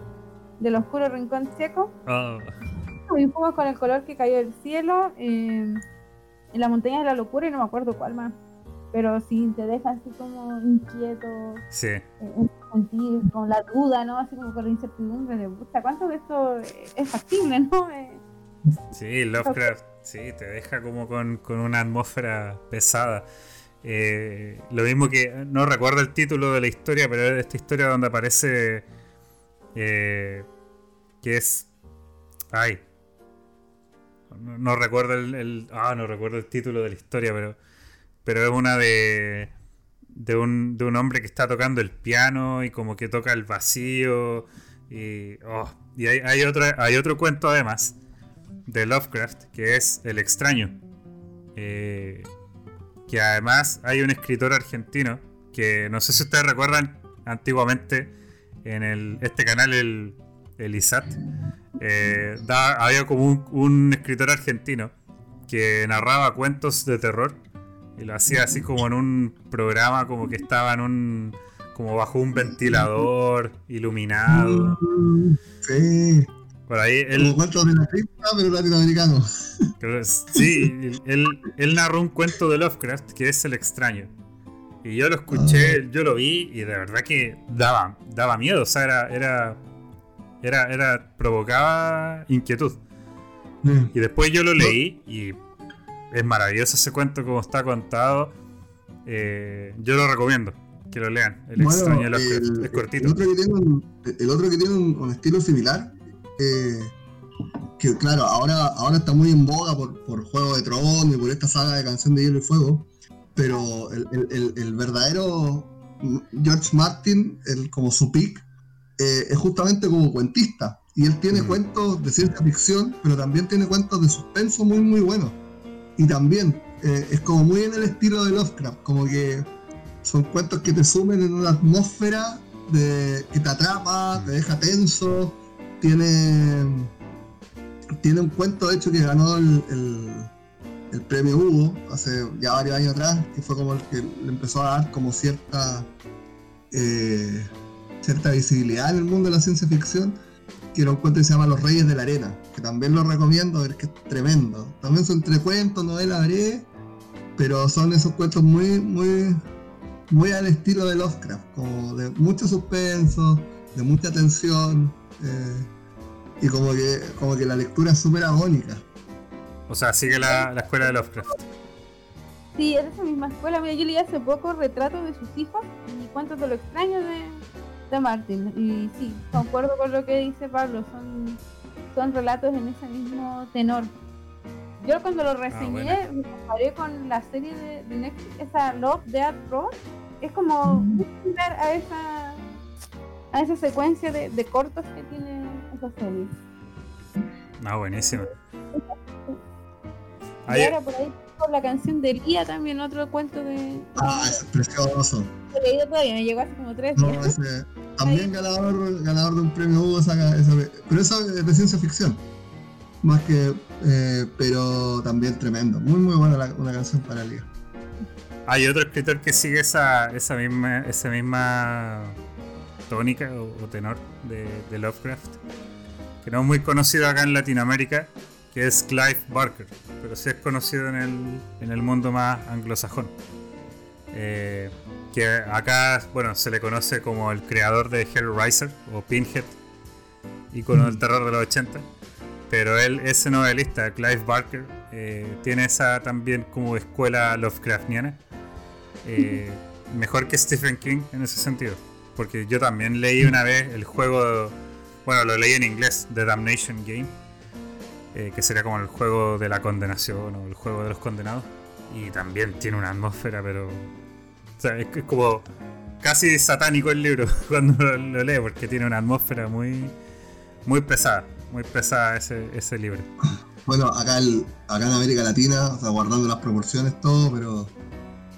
del oscuro rincón checo. Oh. Y fuimos con el color que cayó del cielo. Eh, en la montaña de la locura y no me acuerdo cuál más. Pero sí te deja así como inquieto. Sí. Eh, sentir con la duda, ¿no? Así como con la incertidumbre de, puta, ¿cuánto de esto es factible, [laughs] no? Eh, sí, Lovecraft, sí, te deja como con, con una atmósfera pesada. Eh, lo mismo que, no recuerdo el título de la historia, pero es esta historia donde aparece eh, que es... Ay, no, recuerdo el, el, ah, no recuerdo el título de la historia, pero, pero es una de, de, un, de un hombre que está tocando el piano y como que toca el vacío. Y, oh, y hay, hay, otro, hay otro cuento además de Lovecraft que es El extraño. Eh, que además hay un escritor argentino que no sé si ustedes recuerdan antiguamente en el, este canal, el, el ISAT, eh, había como un, un, escritor argentino que narraba cuentos de terror y lo hacía así como en un programa como que estaba en un como bajo un ventilador iluminado. Sí por ahí él cuentos de la cripta pero latinoamericano [laughs] sí él, él narró un cuento de Lovecraft que es el extraño y yo lo escuché ah. yo lo vi y de verdad que daba daba miedo o sea era, era era, era, provocaba inquietud. Mm. Y después yo lo leí y es maravilloso ese cuento como está contado. Eh, yo lo recomiendo que lo lean. El bueno, extraño el, es cortito. El otro que tiene un, el otro que tiene un, un estilo similar, eh, que claro, ahora, ahora está muy en boga por, por Juego de Tronos y por esta saga de Canción de Hielo y Fuego, pero el, el, el verdadero George Martin, el, como su pick, eh, es justamente como cuentista. Y él tiene mm. cuentos de ciencia ficción, pero también tiene cuentos de suspenso muy, muy buenos. Y también eh, es como muy en el estilo de Lovecraft, como que son cuentos que te sumen en una atmósfera de, que te atrapa, te deja tenso. Tiene, tiene un cuento, de hecho, que ganó el, el, premio Hugo hace ya varios años atrás, que fue como el que le empezó a dar como cierta. Eh, cierta visibilidad en el mundo de la ciencia ficción, que era un cuento que se llama Los Reyes de la Arena, que también lo recomiendo, es que es tremendo. También son entre cuentos, novela breve, pero son esos cuentos muy, muy, muy al estilo de Lovecraft, como de mucho suspenso, de mucha tensión, eh, y como que, como que la lectura es súper agónica. O sea, sigue la, la escuela de Lovecraft. Sí, es esa misma escuela. Mira, yo leí hace poco retratos de sus hijos y cuentos de lo extraño de, de Martin. Y sí, concuerdo con lo que dice Pablo, son, son relatos en ese mismo tenor. Yo cuando lo reseñé, ah, bueno. me comparé con la serie de, de, Netflix, esa Love, Dead Robot. Es como ver a esa, a esa secuencia de, de cortos que tiene esa serie. Ah, buenísimo. Y ahora por ahí con la canción de Lía también, otro cuento de. Ah, es precioso. Lo he leído todavía, me llegó hace como tres no, días. Ese, también ganador, ganador de un premio Hugo saca esa, pero eso es de ciencia ficción. Más que. Eh, pero también tremendo. Muy, muy buena la, una canción para Lía. Hay otro escritor que sigue esa, esa misma. esa misma tónica o, o tenor de, de Lovecraft. Que no es muy conocido acá en Latinoamérica que es Clive Barker, pero sí es conocido en el, en el mundo más anglosajón. Eh, que acá, bueno, se le conoce como el creador de Hellraiser o Pinhead, icono del terror de los 80. Pero él, ese novelista, Clive Barker, eh, tiene esa también como escuela Lovecraftiana. eh, [laughs] mejor que Stephen King en ese sentido. Porque yo también leí una vez el juego, bueno, lo leí en inglés, The Damnation Game, eh, que sería como el juego de la condenación o el juego de los condenados. Y también tiene una atmósfera, pero... O sea, es, como casi satánico el libro [laughs] cuando lo, lo lee, porque tiene una atmósfera muy, muy pesada, muy pesada ese, ese libro. Bueno, acá, acá en América Latina, o sea, guardando las proporciones todo, pero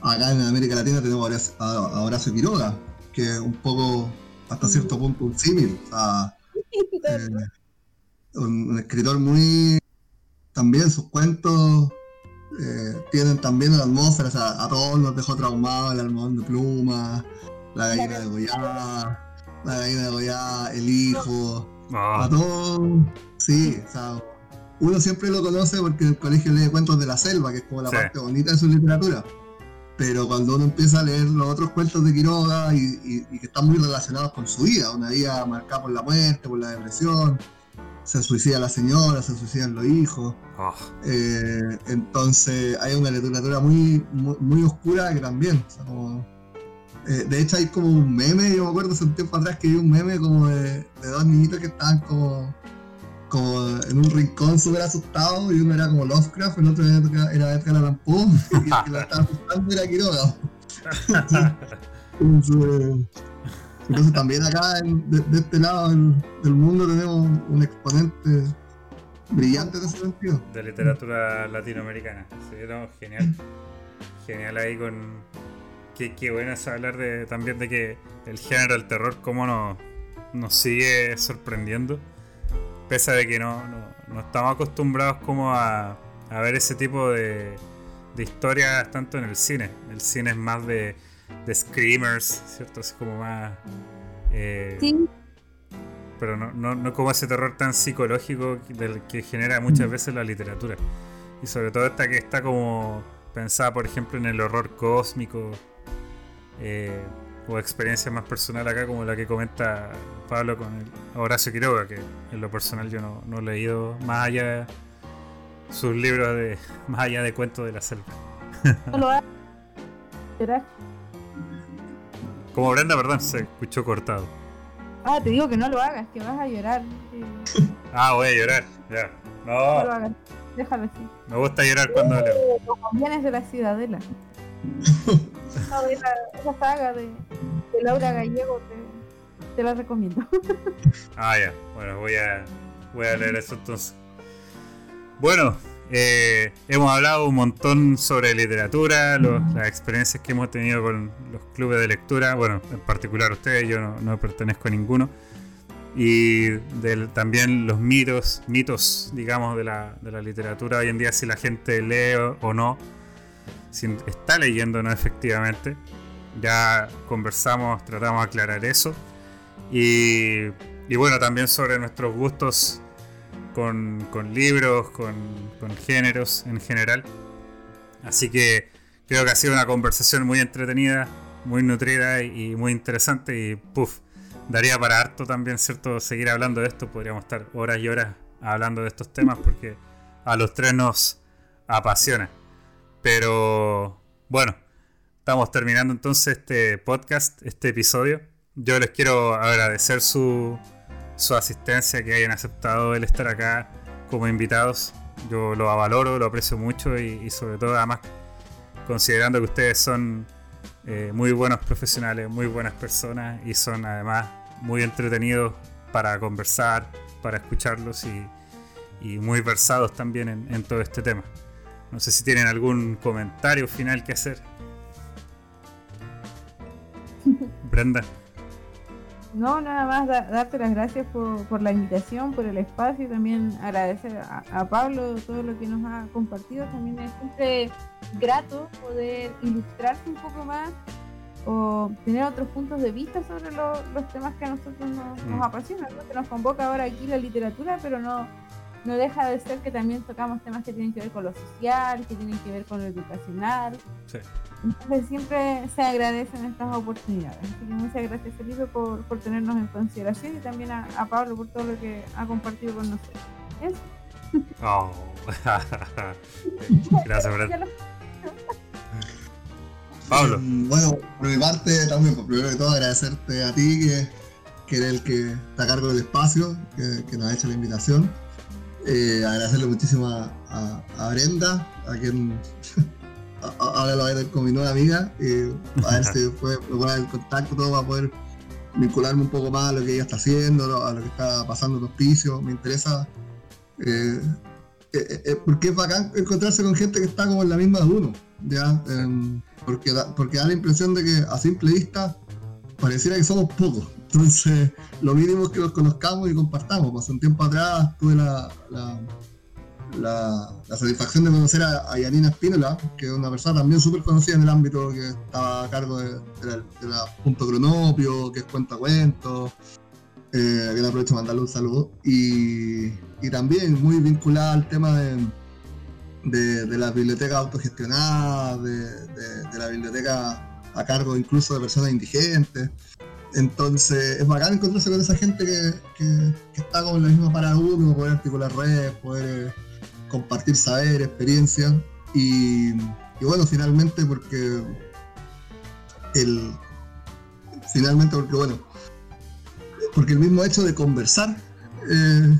acá en América Latina tenemos a Horacio Quiroga, que es un poco, hasta cierto punto, un símil. O sea, [laughs] eh, un, escritor muy. También sus cuentos eh, tienen también una atmósfera, o sea, a todos nos dejó traumado el almohadón de plumas, la gallina de Goya, la gallina de Goya, el hijo, ah. a todos. Sí, o sea uno siempre lo conoce porque en el colegio lee cuentos de la selva, que es como la parte bonita de su literatura. Pero cuando uno empieza a leer los otros cuentos de Quiroga y, que están muy relacionados con su vida, una vida marcada por la muerte, por la depresión, se suicida la señora, se suicidan los hijos. Ah. Eh, entonces hay una literatura muy, muy, oscura que también. Eh, de hecho hay como un meme, yo me acuerdo hace un tiempo atrás que vi un meme como de, de dos niñitos que estaban como como en un rincón súper asustado y uno era como Lovecraft, el otro era Edgar Allan Poe [laughs] y el que lo estaba asustando era Quiroga. [laughs] Entonces, también acá de, este lado del, mundo tenemos un exponente brillante en ese sentido. De literatura latinoamericana. Sí, genial. Genial ahí con... Qué, qué bueno es hablar de, también de que el género del terror cómo nos, nos sigue sorprendiendo pese de que no, estamos acostumbrados como a, ver ese tipo de, historias tanto en el cine. El cine es más de, screamers, ¿cierto? Es como más... Eh, sí. Pero no, no, como ese terror tan psicológico del que genera muchas mm. veces la literatura. Y sobre todo esta que está como pensada, por ejemplo, en el horror cósmico. Eh, o experiencia más personal acá como la que comenta Pablo con el Horacio Quiroga, que en lo personal yo no, he leído más allá de sus libros de [laughs] más allá de cuentos de la selva. No lo hagas. Como Brenda, perdón, se escuchó cortado. Ah, te digo que no lo hagas, que vas a llorar. [laughs] ah, voy a llorar, ya. No. No lo hagas, déjalo así. Me gusta llorar cuando leo. Los de la ciudadela. [laughs] No, esa, saga de, Laura Gallego te, la recomiendo. [laughs] Ah, ya. Bueno, voy a, voy a leer eso entonces. Bueno, eh, hemos hablado un montón sobre literatura, las experiencias que hemos tenido con los clubes de lectura. Bueno, en particular ustedes, yo no, pertenezco a ninguno. Y también los mitos, mitos, digamos, de la, de la literatura hoy en día, si la gente lee o no si está leyendo no efectivamente. Ya conversamos, tratamos de aclarar eso. Y, bueno, también sobre nuestros gustos con, libros, con, géneros en general. Así que creo que ha sido una conversación muy entretenida, muy nutrida y, muy interesante. Y puff, daría para harto también, ¿cierto? Seguir hablando de esto. Podríamos estar horas y horas hablando de estos temas porque a los tres nos apasiona. Pero bueno, estamos terminando entonces este podcast, este episodio. Yo les quiero agradecer su, su asistencia, que hayan aceptado el estar acá como invitados. Yo lo valoro, lo aprecio mucho y, sobre todo además considerando que ustedes son eh, muy buenos profesionales, muy buenas personas y son además muy entretenidos para conversar, para escucharlos y, muy versados también en todo este tema. No sé si tienen algún comentario final que hacer. Brenda. No, nada más darte las gracias por, la invitación, por el espacio y también agradecer a, Pablo todo lo que nos ha compartido. También es siempre grato poder ilustrarse un poco más o tener otros puntos de vista sobre los temas que a nosotros nos, mm. apasionan, que nos convoca ahora aquí la literatura, pero no, no deja de ser que también tocamos temas que tienen que ver con lo social, que tienen que ver con lo educacional. Sí. Entonces siempre se agradecen estas oportunidades. Así que muchas gracias Felipe por, por tenernos en consideración y también a, Pablo por todo lo que ha compartido con nosotros. Oh. [laughs] gracias, Brad. [laughs] Pablo. Mm, Bueno, por mi parte también, por primero que todo agradecerte a ti, que, que eres el que está a cargo del espacio, que, que nos ha hecho la invitación. Eh, agradecerle muchísimo a, a- a Brenda, a quien [laughs] ahora lo voy a ver con mi nueva amiga, eh, a ver si [laughs] puede pone en contacto todo para poder vincularme un poco más a lo que ella está haciendo, a lo que está pasando en los pisos. Me interesa eh, eh, porque es bacán encontrarse con gente que está como en la misma de uno, ¿ya? Em, porque, da, porque da la impresión de que a simple vista pareciera que somos pocos. Entonces, lo mínimo es que nos conozcamos y compartamos. Hace un tiempo atrás tuve la, la, la- satisfacción de conocer a, a Yanina Espínola, que es una persona también súper conocida en el ámbito, que estaba a cargo de, la, Punto Cronopio, que es cuentacuentos, eh, que aprovecho de mandarle un saludo. Y, y también muy vinculada al tema de, de, de las bibliotecas autogestionadas, de- de la biblioteca a cargo incluso de personas indigentes. Entonces es bacán encontrarse con esa gente que, está como en la misma para uno, poder articular redes, poder eh, compartir saber, experiencia. Y, bueno, finalmente porque el finalmente porque bueno porque el mismo hecho de conversar eh,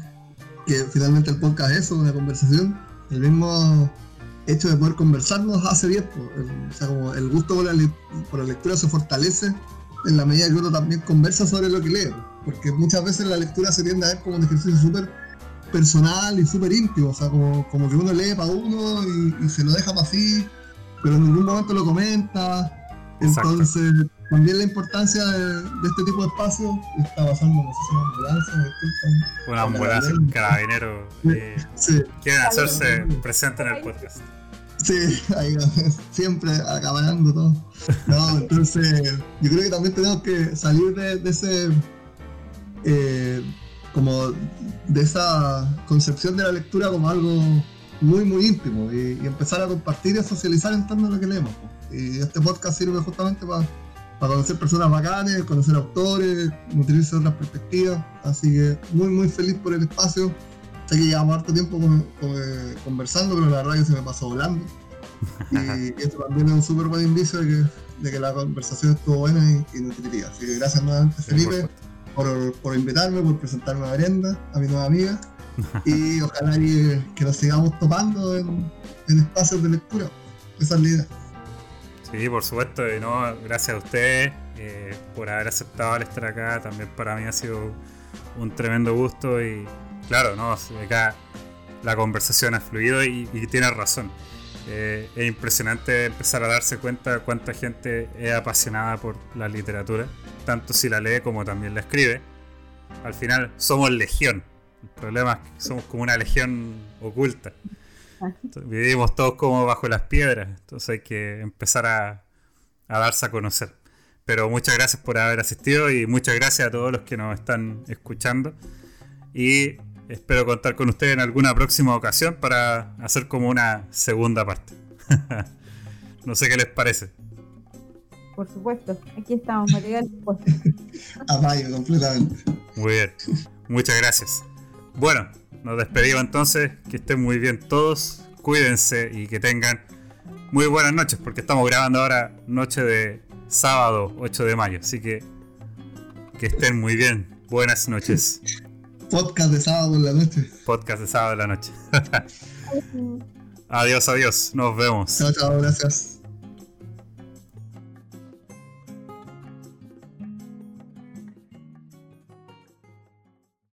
que finalmente el podcast es eso, una conversación, el mismo hecho de poder conversar nos hace bien. El- o sea, como el gusto por la, por la lectura se fortalece en la medida que uno también conversa sobre lo que lee. po. Porque muchas veces la lectura se tiende a ver como un ejercicio súper personal y súper íntimo. O sea, como, como que uno lee para uno y, y se lo deja para sí, pero en ningún momento lo comenta. Exacto. Entonces, también la importancia de, de este tipo de espacios está basando, no sé si una ambulancia. Una ambulancia, un carabinero. eh, Sí, quieren hacerse presente en el podcast. Sí, ahí siempre acabando todo. No, entonces yo creo que también tenemos que salir de, ese eh, como de esa concepción de la lectura como algo muy muy íntimo y, empezar a compartir y a socializar en torno a lo que leemos. Y este podcast sirve justamente para conocer personas bacanes, conocer autores, nutrirse de otras perspectivas. Así que muy muy feliz por el espacio. Sé que llevamos harto tiempo con- con- eh, conversando, pero la verdad que se me pasó volando. Y [laughs] esto también es un súper buen indicio de que, de que la conversación estuvo buena y, y nutritiva. Así que gracias nuevamente, Felipe, por, por invitarme, por presentarme a Brenda, a mi nueva amiga. Y [laughs] ojalá que, que nos sigamos topando en, en espacios de lectura. Esa es la idea. Sí, por supuesto, y no, gracias a ustedes eh, por haber aceptado el estar acá. También para mí ha sido un tremendo gusto y claro, no, acá la conversación ha fluido y, y tienes razón. Eh, es impresionante empezar a darse cuenta cuánta gente es apasionada por la literatura, tanto si la lee como también la escribe. Al final somos legión. El problema es que somos como una legión oculta. Vivimos todos como bajo las piedras, entonces hay que empezar a, a darse a conocer. Pero muchas gracias por haber asistido y muchas gracias a todos los que nos están escuchando. Y espero contar con ustedes en alguna próxima ocasión para hacer como una segunda parte. [laughs] no sé qué les parece. Por supuesto, aquí estamos, material dispuesto. [laughs] Apayo completamente. Muy bien, muchas gracias. Bueno, nos despedimos entonces, que estén muy bien todos, cuídense y que tengan muy buenas noches, porque estamos grabando ahora noche de sábado 8 de mayo, así que que estén muy bien. Buenas noches. Podcast de sábado en la noche. Podcast de sábado de la noche. adiós, adiós. Nos vemos. Chao, chao, gracias.